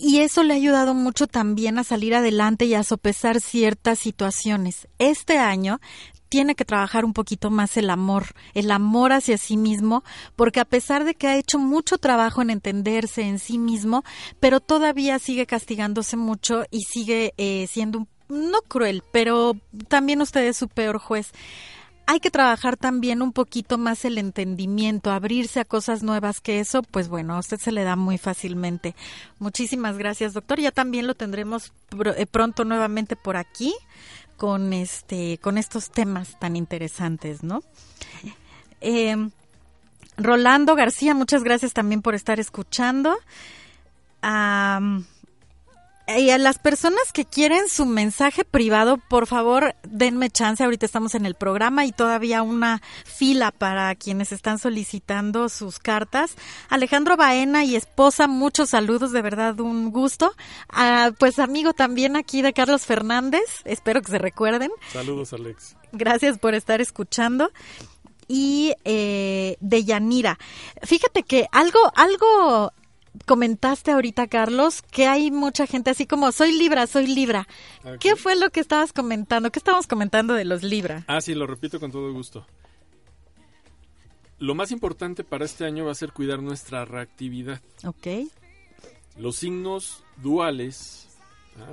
y eso le ha ayudado mucho también a salir adelante y a sopesar ciertas situaciones. Este año tiene que trabajar un poquito más el amor, el amor hacia sí mismo, porque a pesar de que ha hecho mucho trabajo en entenderse en sí mismo, pero todavía sigue castigándose mucho y sigue eh, siendo no cruel, pero también usted es su peor juez hay que trabajar también un poquito más el entendimiento, abrirse a cosas nuevas que eso, pues bueno, a usted se le da muy fácilmente. Muchísimas gracias, doctor. Ya también lo tendremos eh, pronto nuevamente por aquí con este, con estos temas tan interesantes, ¿no? Eh, Rolando García, muchas gracias también por estar escuchando y a las personas que quieren su mensaje privado, por favor, denme chance. Ahorita estamos en el programa y todavía una fila para quienes están solicitando sus cartas. Alejandro Baena y esposa, muchos saludos, de verdad un gusto. Ah, pues amigo también aquí de Carlos Fernández, espero que se recuerden. Saludos, Alex. Gracias por estar escuchando y eh, de Yanira. Fíjate que algo, algo comentaste ahorita, Carlos, que hay mucha gente así como, soy Libra, soy Libra. ¿Qué fue lo que estabas comentando? ¿Qué estábamos comentando de los Libra? Ah, sí, lo repito con todo gusto. Lo más importante para este año va a ser cuidar nuestra reactividad. Ok. Los signos duales,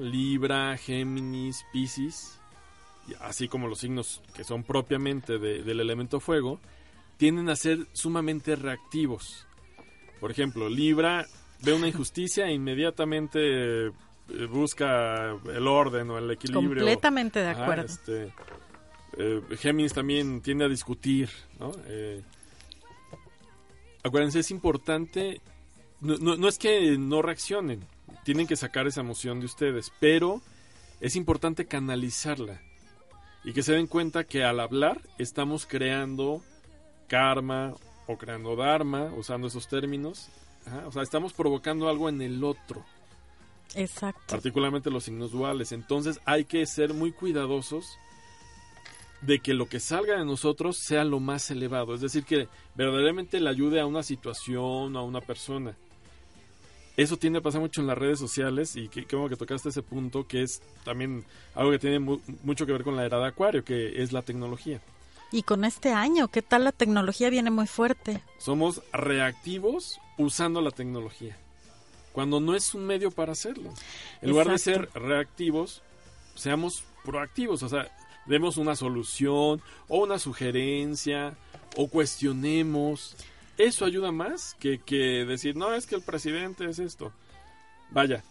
Libra, Géminis, Piscis, así como los signos que son propiamente del elemento fuego, tienden a ser sumamente reactivos. Por ejemplo, Libra ve una injusticia e inmediatamente eh, busca el orden o el equilibrio. Completamente de acuerdo. Este, eh, Géminis también tiende a discutir, ¿no? Eh, acuérdense, es importante, no, no, es que no reaccionen, tienen que sacar esa emoción de ustedes, pero es importante canalizarla y que se den cuenta que al hablar estamos creando karma o creando dharma, usando esos términos. O sea, estamos provocando algo en el otro. Exacto. Particularmente los signos duales. Entonces hay que ser muy cuidadosos de que lo que salga de nosotros sea lo más elevado. Es decir, que verdaderamente le ayude a una situación, a una persona. Eso tiende a pasar mucho en las redes sociales y que, como que tocaste ese punto que es también algo que tiene mucho que ver con la era de Acuario, que es la tecnología. Y con este año, ¿qué tal la tecnología viene muy fuerte? Somos reactivos usando la tecnología, cuando no es un medio para hacerlo. En lugar de ser reactivos, seamos proactivos, o sea, demos una solución o una sugerencia o cuestionemos. Eso ayuda más que, que decir, no, es que el presidente es esto. Vaya,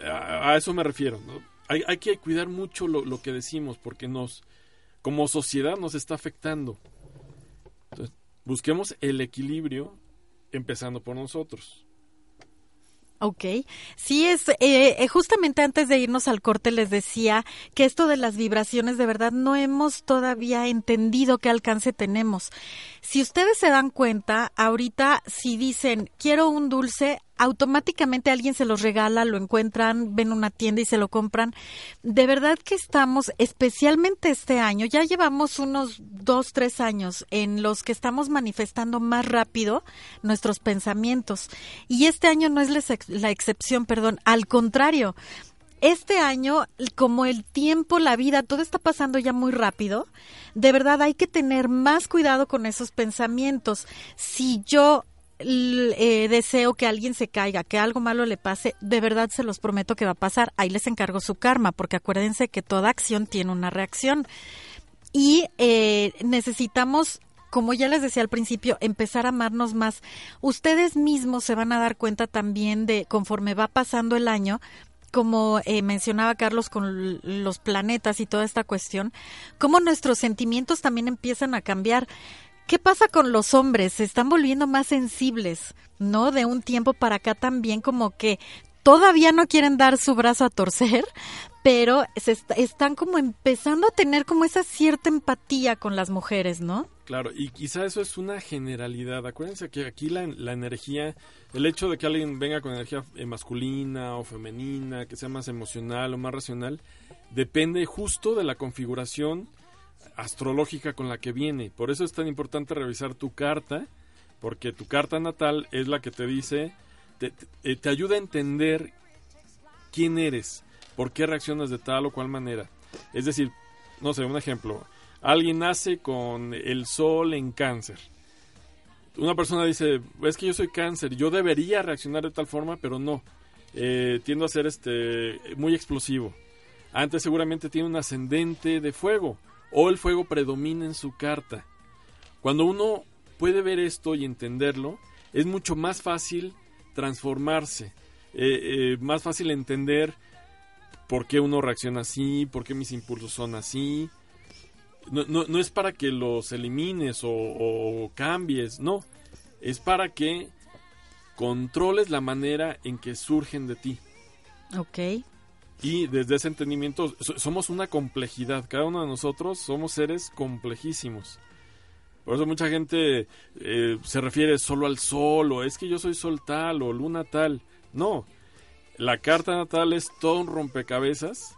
a, eso me refiero. Hay, hay, que cuidar mucho lo, lo que decimos porque nos, como sociedad nos está afectando. busquemos el equilibrio empezando por nosotros. Ok, sí es, eh, eh, justamente antes de irnos al corte les decía que esto de las vibraciones de verdad no hemos todavía entendido qué alcance tenemos. Si ustedes se dan cuenta, ahorita si dicen quiero un dulce, automáticamente alguien se los regala, lo encuentran, ven una tienda y se lo compran. De verdad que estamos, especialmente este año, ya llevamos unos dos, tres años en los que estamos manifestando más rápido nuestros pensamientos. Y este año no es la, excepción, perdón, al contrario este año, como el tiempo, la vida, todo está pasando ya muy rápido, de verdad hay que tener más cuidado con esos pensamientos. Si yo eh, deseo que alguien se caiga, que algo malo le pase, de verdad se los prometo que va a pasar. Ahí les encargo su karma, porque acuérdense que toda acción tiene una reacción. Y eh, necesitamos como ya les decía al principio, empezar a amarnos más. Ustedes mismos se van a dar cuenta también de, conforme va pasando el año, como eh, mencionaba Carlos con los planetas y toda esta cuestión, cómo nuestros sentimientos también empiezan a cambiar. ¿Qué pasa con los hombres? Se están volviendo más sensibles, ¿no? De un tiempo para acá también como que todavía no quieren dar su brazo a torcer, pero se están como empezando a tener como esa cierta empatía con las mujeres, ¿no? Claro, y quizá eso es una generalidad. Acuérdense que aquí la, la energía, el hecho de que alguien venga con energía eh, masculina o femenina, que sea más emocional o más racional, depende justo de la configuración astrológica con la que viene. Por eso es tan importante revisar tu carta, porque tu carta natal es la que te dice, te, eh, te ayuda a entender quién eres, por qué reaccionas de tal o cual manera. Es decir, no sé, un ejemplo. Alguien nace con el sol en cáncer. Una persona dice, es que yo soy cáncer, yo debería reaccionar de tal forma, pero no. Eh, tiendo a ser este muy explosivo. Antes seguramente tiene un ascendente de fuego o el fuego predomina en su carta. Cuando uno puede ver esto y entenderlo, es mucho más fácil transformarse, eh, eh, más fácil entender por qué uno reacciona así, por qué mis impulsos son así. No, es para que los elimines o, o cambies, no. Es para que controles la manera en que surgen de ti. Ok. Y desde ese entendimiento somos una complejidad, cada uno de nosotros somos seres complejísimos. Por eso mucha gente eh, se refiere solo al sol, o es que yo soy sol tal, o luna tal. No, la carta natal es todo un rompecabezas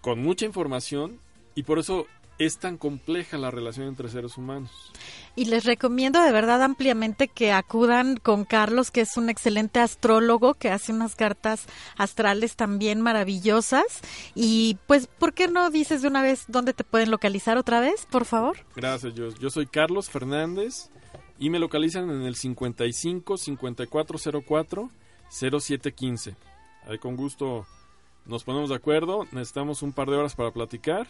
con mucha información y por eso es tan compleja la relación entre seres humanos. Y les recomiendo de verdad ampliamente que acudan con Carlos, que es un excelente astrólogo, que hace unas cartas astrales también maravillosas. Y pues, ¿por qué no dices de una vez dónde te pueden localizar otra vez, por favor? Gracias, yo, yo soy Carlos Fernández y me localizan en el 55 5404 0715. Ahí con gusto nos ponemos de acuerdo, necesitamos un par de horas para platicar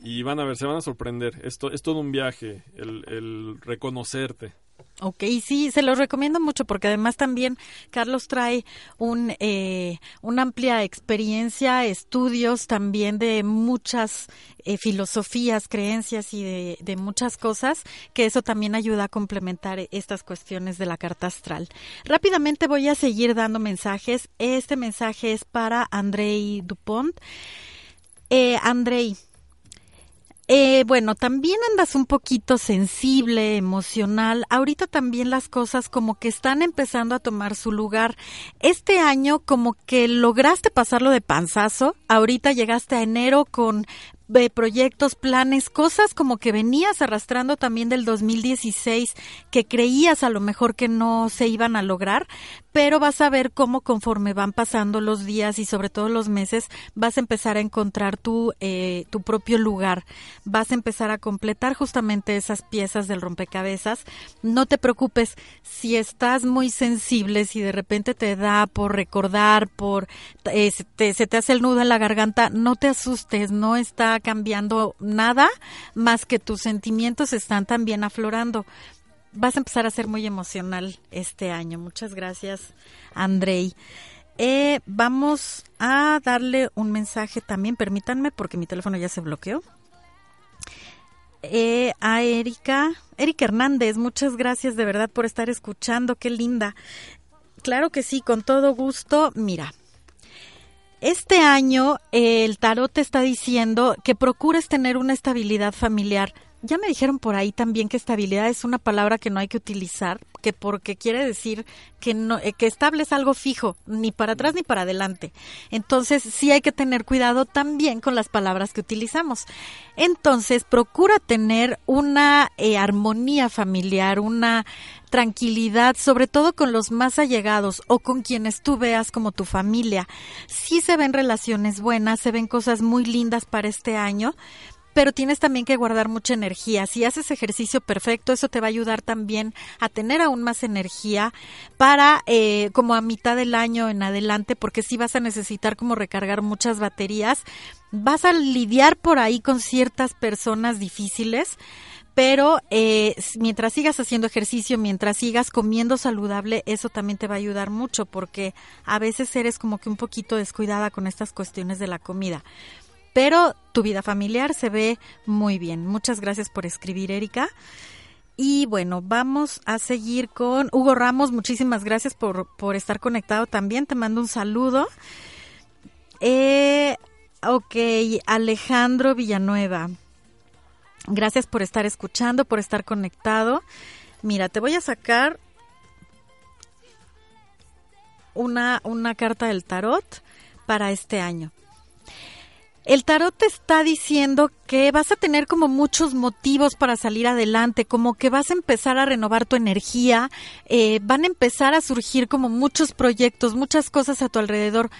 y van a ver, se van a sorprender. Esto es todo un viaje, el, el reconocerte. Ok, sí, se los recomiendo mucho porque además también Carlos trae un, eh, una amplia experiencia, estudios también de muchas eh, filosofías, creencias y de, de, muchas cosas, que eso también ayuda a complementar estas cuestiones de la carta astral. Rápidamente voy a seguir dando mensajes. Este mensaje es para Andrei Dupont. Eh, Andrei, eh, bueno, también andas un poquito sensible, emocional. Ahorita también las cosas como que están empezando a tomar su lugar. Este año como que lograste pasarlo de panzazo. Ahorita llegaste a enero con de proyectos, planes, cosas como que venías arrastrando también del 2016 que creías a lo mejor que no se iban a lograr, pero vas a ver cómo conforme van pasando los días y sobre todo los meses vas a empezar a encontrar tu, eh, tu propio lugar, vas a empezar a completar justamente esas piezas del rompecabezas. No te preocupes si estás muy sensible, si de repente te da por recordar, por eh, se, te, se te hace el nudo en la garganta, no te asustes, no está cambiando nada más que tus sentimientos están también aflorando. Vas a empezar a ser muy emocional este año. Muchas gracias, Andrei. Eh, vamos a darle un mensaje también, permítanme, porque mi teléfono ya se bloqueó. Eh, a Erika, Erika Hernández, muchas gracias de verdad por estar escuchando, qué linda. Claro que sí, con todo gusto. Mira, este año el tarot te está diciendo que procures tener una estabilidad familiar. Ya me dijeron por ahí también que estabilidad es una palabra que no hay que utilizar, que porque quiere decir que no eh, que estable es algo fijo, ni para atrás ni para adelante. Entonces, sí hay que tener cuidado también con las palabras que utilizamos. Entonces, procura tener una eh, armonía familiar, una tranquilidad, sobre todo con los más allegados o con quienes tú veas como tu familia. Sí se ven relaciones buenas, se ven cosas muy lindas para este año, pero tienes también que guardar mucha energía. Si haces ejercicio perfecto, eso te va a ayudar también a tener aún más energía para eh, como a mitad del año en adelante, porque sí vas a necesitar como recargar muchas baterías. Vas a lidiar por ahí con ciertas personas difíciles pero eh, mientras sigas haciendo ejercicio, mientras sigas comiendo saludable, eso también te va a ayudar mucho porque a veces eres como que un poquito descuidada con estas cuestiones de la comida. Pero tu vida familiar se ve muy bien. Muchas gracias por escribir, Erika. Y bueno, vamos a seguir con Hugo Ramos. Muchísimas gracias por, por estar conectado también. Te mando un saludo. Eh, ok, Alejandro Villanueva. Gracias por estar escuchando, por estar conectado. Mira, te voy a sacar una, una carta del tarot para este año. El tarot te está diciendo que vas a tener como muchos motivos para salir adelante, como que vas a empezar a renovar tu energía, eh, van a empezar a surgir como muchos proyectos, muchas cosas a tu alrededor.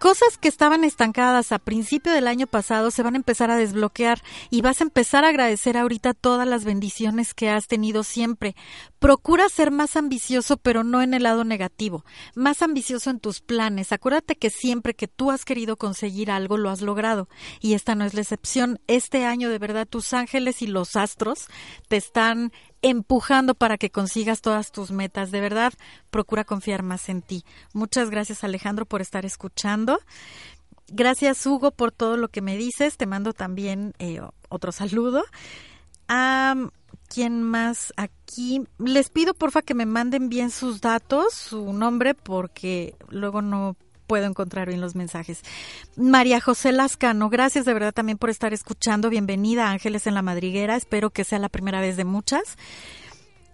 Cosas que estaban estancadas a principio del año pasado se van a empezar a desbloquear y vas a empezar a agradecer ahorita todas las bendiciones que has tenido siempre. Procura ser más ambicioso, pero no en el lado negativo, más ambicioso en tus planes. Acuérdate que siempre que tú has querido conseguir algo, lo has logrado. Y esta no es la excepción. Este año, de verdad, tus ángeles y los astros te están empujando para que consigas todas tus metas. De verdad, procura confiar más en ti. Muchas gracias Alejandro por estar escuchando. Gracias Hugo por todo lo que me dices. Te mando también eh, otro saludo. ¿Quién más aquí? Les pido porfa que me manden bien sus datos, su nombre, porque luego no puedo encontrar bien los mensajes. María José Lascano, gracias de verdad también por estar escuchando. Bienvenida Ángeles en la Madriguera. Espero que sea la primera vez de muchas.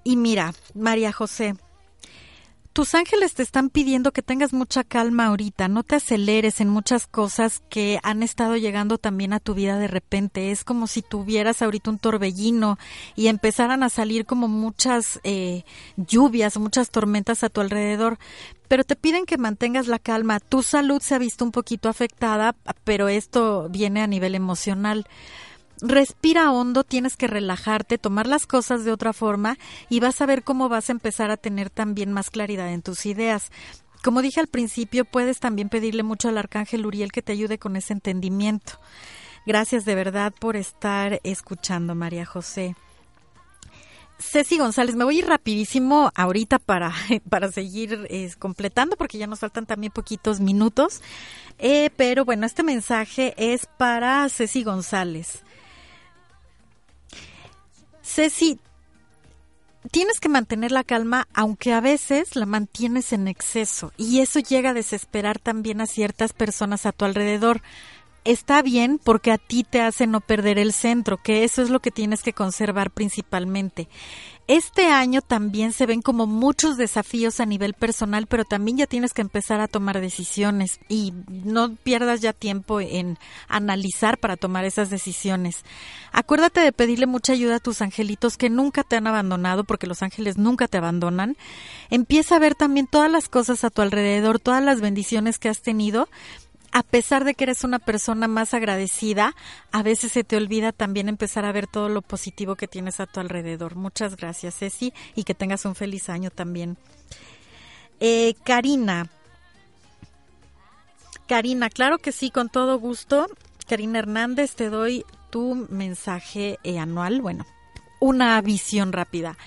Y mira, María José, tus ángeles te están pidiendo que tengas mucha calma ahorita, no te aceleres en muchas cosas que han estado llegando también a tu vida de repente. Es como si tuvieras ahorita un torbellino y empezaran a salir como muchas eh, lluvias, muchas tormentas a tu alrededor. Pero te piden que mantengas la calma. Tu salud se ha visto un poquito afectada, pero esto viene a nivel emocional respira hondo, tienes que relajarte, tomar las cosas de otra forma y vas a ver cómo vas a empezar a tener también más claridad en tus ideas. Como dije al principio, puedes también pedirle mucho al arcángel Uriel que te ayude con ese entendimiento. Gracias de verdad por estar escuchando, María José. Ceci González, me voy a ir rapidísimo ahorita para, para seguir eh, completando porque ya nos faltan también poquitos minutos. Eh, pero bueno, este mensaje es para Ceci González. Ceci, tienes que mantener la calma, aunque a veces la mantienes en exceso, y eso llega a desesperar también a ciertas personas a tu alrededor. Está bien porque a ti te hace no perder el centro, que eso es lo que tienes que conservar principalmente. Este año también se ven como muchos desafíos a nivel personal, pero también ya tienes que empezar a tomar decisiones y no pierdas ya tiempo en analizar para tomar esas decisiones. Acuérdate de pedirle mucha ayuda a tus angelitos que nunca te han abandonado, porque los ángeles nunca te abandonan. Empieza a ver también todas las cosas a tu alrededor, todas las bendiciones que has tenido a pesar de que eres una persona más agradecida, a veces se te olvida también empezar a ver todo lo positivo que tienes a tu alrededor. Muchas gracias, Ceci, y que tengas un feliz año también. Eh, Karina. Karina, claro que sí, con todo gusto. Karina Hernández, te doy tu mensaje eh, anual, bueno, una visión rápida.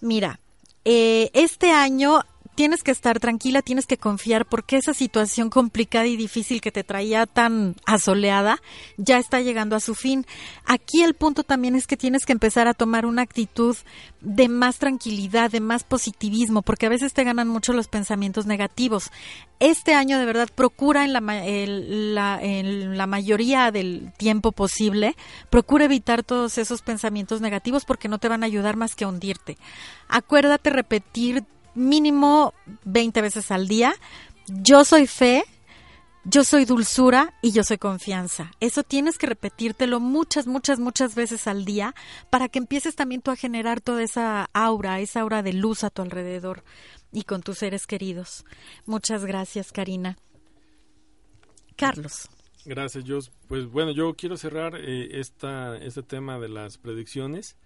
Mira, eh, este año tienes que estar tranquila, tienes que confiar porque esa situación complicada y difícil que te traía tan asoleada ya está llegando a su fin. Aquí el punto también es que tienes que empezar a tomar una actitud de más tranquilidad, de más positivismo, porque a veces te ganan mucho los pensamientos negativos. Este año de verdad procura en la, en la mayoría del tiempo posible, procura evitar todos esos pensamientos negativos porque no te van a ayudar más que a hundirte. Acuérdate repetir mínimo 20 veces al día. Yo soy fe, yo soy dulzura y yo soy confianza. Eso tienes que repetírtelo muchas, muchas, muchas veces al día para que empieces también tú a generar toda esa aura, esa aura de luz a tu alrededor y con tus seres queridos. Muchas gracias, Karina. Carlos. Gracias, Jos. Pues bueno, yo quiero cerrar eh, esta, este tema de las predicciones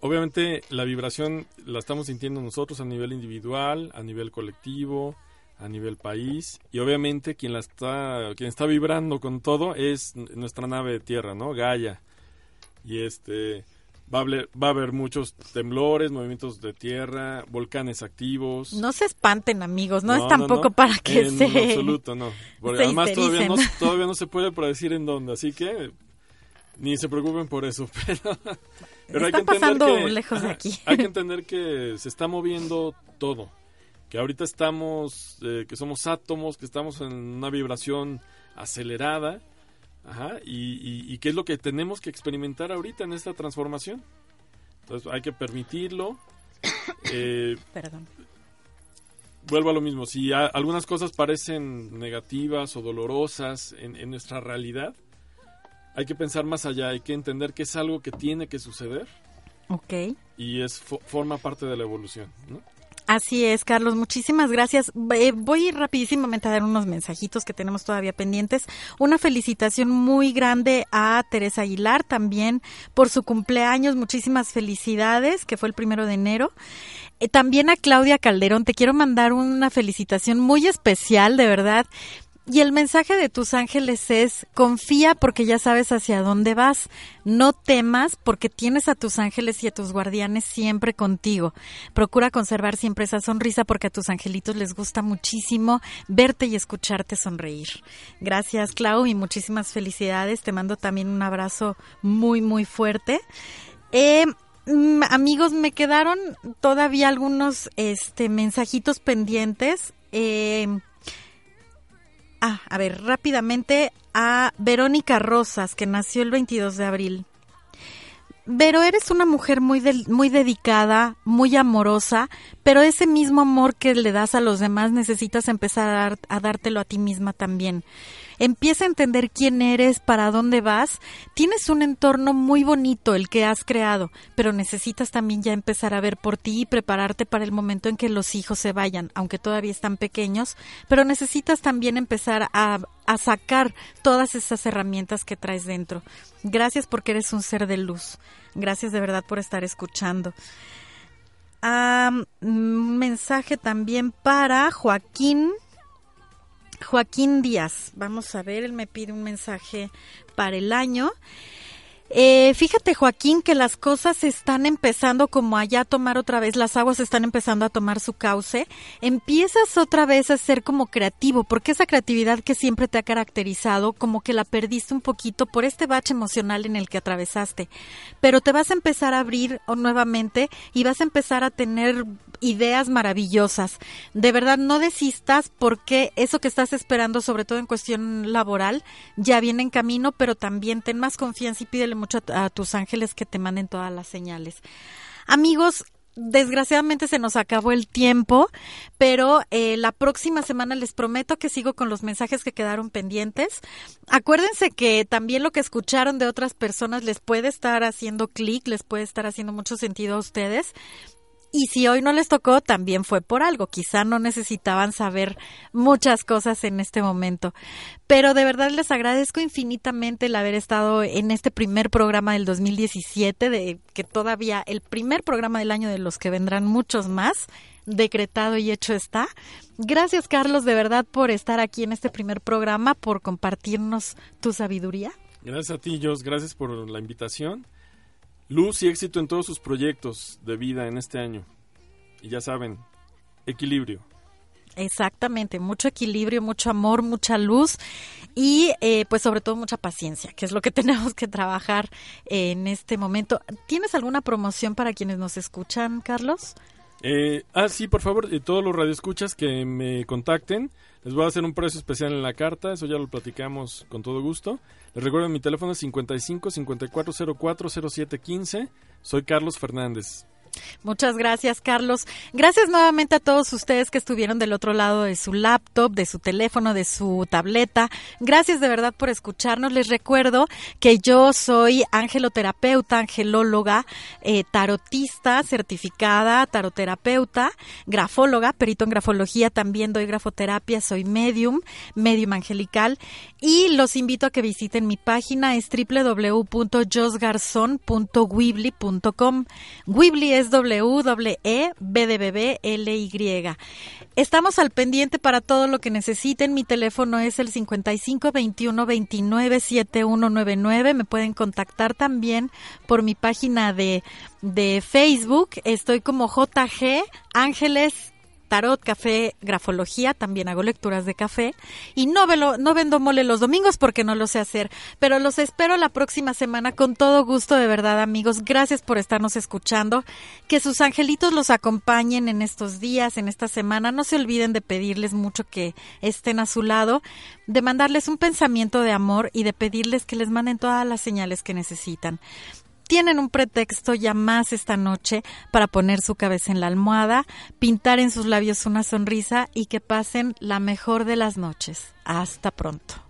obviamente la vibración la estamos sintiendo nosotros a nivel individual, a nivel colectivo, a nivel país y obviamente quien la está quien está vibrando con todo es nuestra nave de tierra, ¿no? Gaia. Y este va a, haber, va a haber muchos temblores, movimientos de tierra, volcanes activos. No se espanten, amigos, no, es tampoco para que en absoluto, no. además todavía no todavía no se puede predecir en dónde, así que ni se preocupen por eso, pero pero hay que pasando lejos de aquí. Hay que entender que se está moviendo todo. que ahorita estamos, eh, que somos átomos, que estamos en una vibración acelerada, ajá, y, y, qué es lo que tenemos que experimentar ahorita en esta transformación. Entonces hay que permitirlo. Eh, Perdón. Vuelvo a lo mismo, si algunas cosas parecen negativas o dolorosas en, en nuestra realidad, hay que pensar más allá, hay que entender que es algo que tiene que suceder. Ok. Y es forma parte de la evolución, ¿no? Así es, Carlos. Muchísimas gracias. Voy rapidísimamente a dar unos mensajitos que tenemos todavía pendientes. Una felicitación muy grande a Teresa Aguilar también por su cumpleaños. Muchísimas felicidades, que fue el primero de enero. Eh, también a Claudia Calderón. Te quiero mandar una felicitación muy especial, de verdad. Y el mensaje de tus ángeles es, confía porque ya sabes hacia dónde vas, no temas porque tienes a tus ángeles y a tus guardianes siempre contigo. Procura conservar siempre esa sonrisa porque a tus angelitos les gusta muchísimo verte y escucharte sonreír. Gracias Clau y muchísimas felicidades. Te mando también un abrazo muy, muy fuerte. Eh, mm, amigos, me quedaron todavía algunos este, mensajitos pendientes. Eh, Ah, a ver, rápidamente a Verónica Rosas, que nació el 22 de abril. Vero, eres una mujer muy, muy dedicada, muy amorosa, pero ese mismo amor que le das a los demás necesitas empezar a dártelo a ti misma también empieza a entender quién eres, para dónde vas. Tienes un entorno muy bonito el que has creado, pero necesitas también ya empezar a ver por ti y prepararte para el momento en que los hijos se vayan, aunque todavía están pequeños, pero necesitas también empezar a, a sacar todas esas herramientas que traes dentro. Gracias porque eres un ser de luz. Gracias de verdad por estar escuchando. un mensaje también para Joaquín Joaquín Díaz, vamos a ver, él me pide un mensaje para el año. Eh, fíjate, Joaquín, que las cosas están empezando como allá a tomar otra vez, las aguas están empezando a tomar su cauce. Empiezas otra vez a ser como creativo, porque esa creatividad que siempre te ha caracterizado, como que la perdiste un poquito por este bache emocional en el que atravesaste. Pero te vas a empezar a abrir nuevamente y vas a empezar a tener ideas maravillosas. De verdad, no desistas porque eso que estás esperando, sobre todo en cuestión laboral, ya viene en camino, pero también ten más confianza y pídele mucho a, tus ángeles que te manden todas las señales. Amigos, desgraciadamente se nos acabó el tiempo, pero eh, la próxima semana les prometo que sigo con los mensajes que quedaron pendientes. Acuérdense que también lo que escucharon de otras personas les puede estar haciendo clic, les puede estar haciendo mucho sentido a ustedes. Y si hoy no les tocó, también fue por algo. Quizá no necesitaban saber muchas cosas en este momento. Pero de verdad les agradezco infinitamente el haber estado en este primer programa del 2017, de que todavía el primer programa del año de los que vendrán muchos más, decretado y hecho está. Gracias Carlos, de verdad, por estar aquí en este primer programa, por compartirnos tu sabiduría. Gracias a ti, Jos. Gracias por la invitación Luz y éxito en todos sus proyectos de vida en este año. Y ya saben, equilibrio. Exactamente, mucho equilibrio, mucho amor, mucha luz y eh, pues sobre todo mucha paciencia, que es lo que tenemos que trabajar en este momento. ¿Tienes alguna promoción para quienes nos escuchan, Carlos? Eh, ah, sí, por favor, todos los radioescuchas que me contacten, les voy a hacer un precio especial en la carta, eso ya lo platicamos con todo gusto. Les recuerdo mi teléfono es 55 5404 0715. Soy Carlos Fernández. Muchas gracias, Carlos. Gracias nuevamente a todos ustedes que estuvieron del otro lado de su laptop, de su teléfono, de su tableta. Gracias de verdad por escucharnos. Les recuerdo que yo soy angeloterapeuta, angelóloga, eh, tarotista certificada, taroterapeuta, grafóloga, perito en grafología, también doy grafoterapia, soy medium, medium angelical y los invito a que visiten mi página es www.josgarzon.wibly.com. Wibly es W-E-B-D-B-B-L-Y. Estamos al pendiente para todo lo que necesiten. Mi teléfono es el 55 21 29 7199. Me pueden contactar también por mi página de, de Facebook. Estoy como JG Ángeles tarot, café, grafología, también hago lecturas de café y no, velo, no vendo mole los domingos porque no lo sé hacer, pero los espero la próxima semana con todo gusto, de verdad amigos, gracias por estarnos escuchando, que sus angelitos los acompañen en estos días, en esta semana, no se olviden de pedirles mucho que estén a su lado, de mandarles un pensamiento de amor y de pedirles que les manden todas las señales que necesitan tienen un pretexto ya más esta noche para poner su cabeza en la almohada, pintar en sus labios una sonrisa y que pasen la mejor de las noches. Hasta pronto.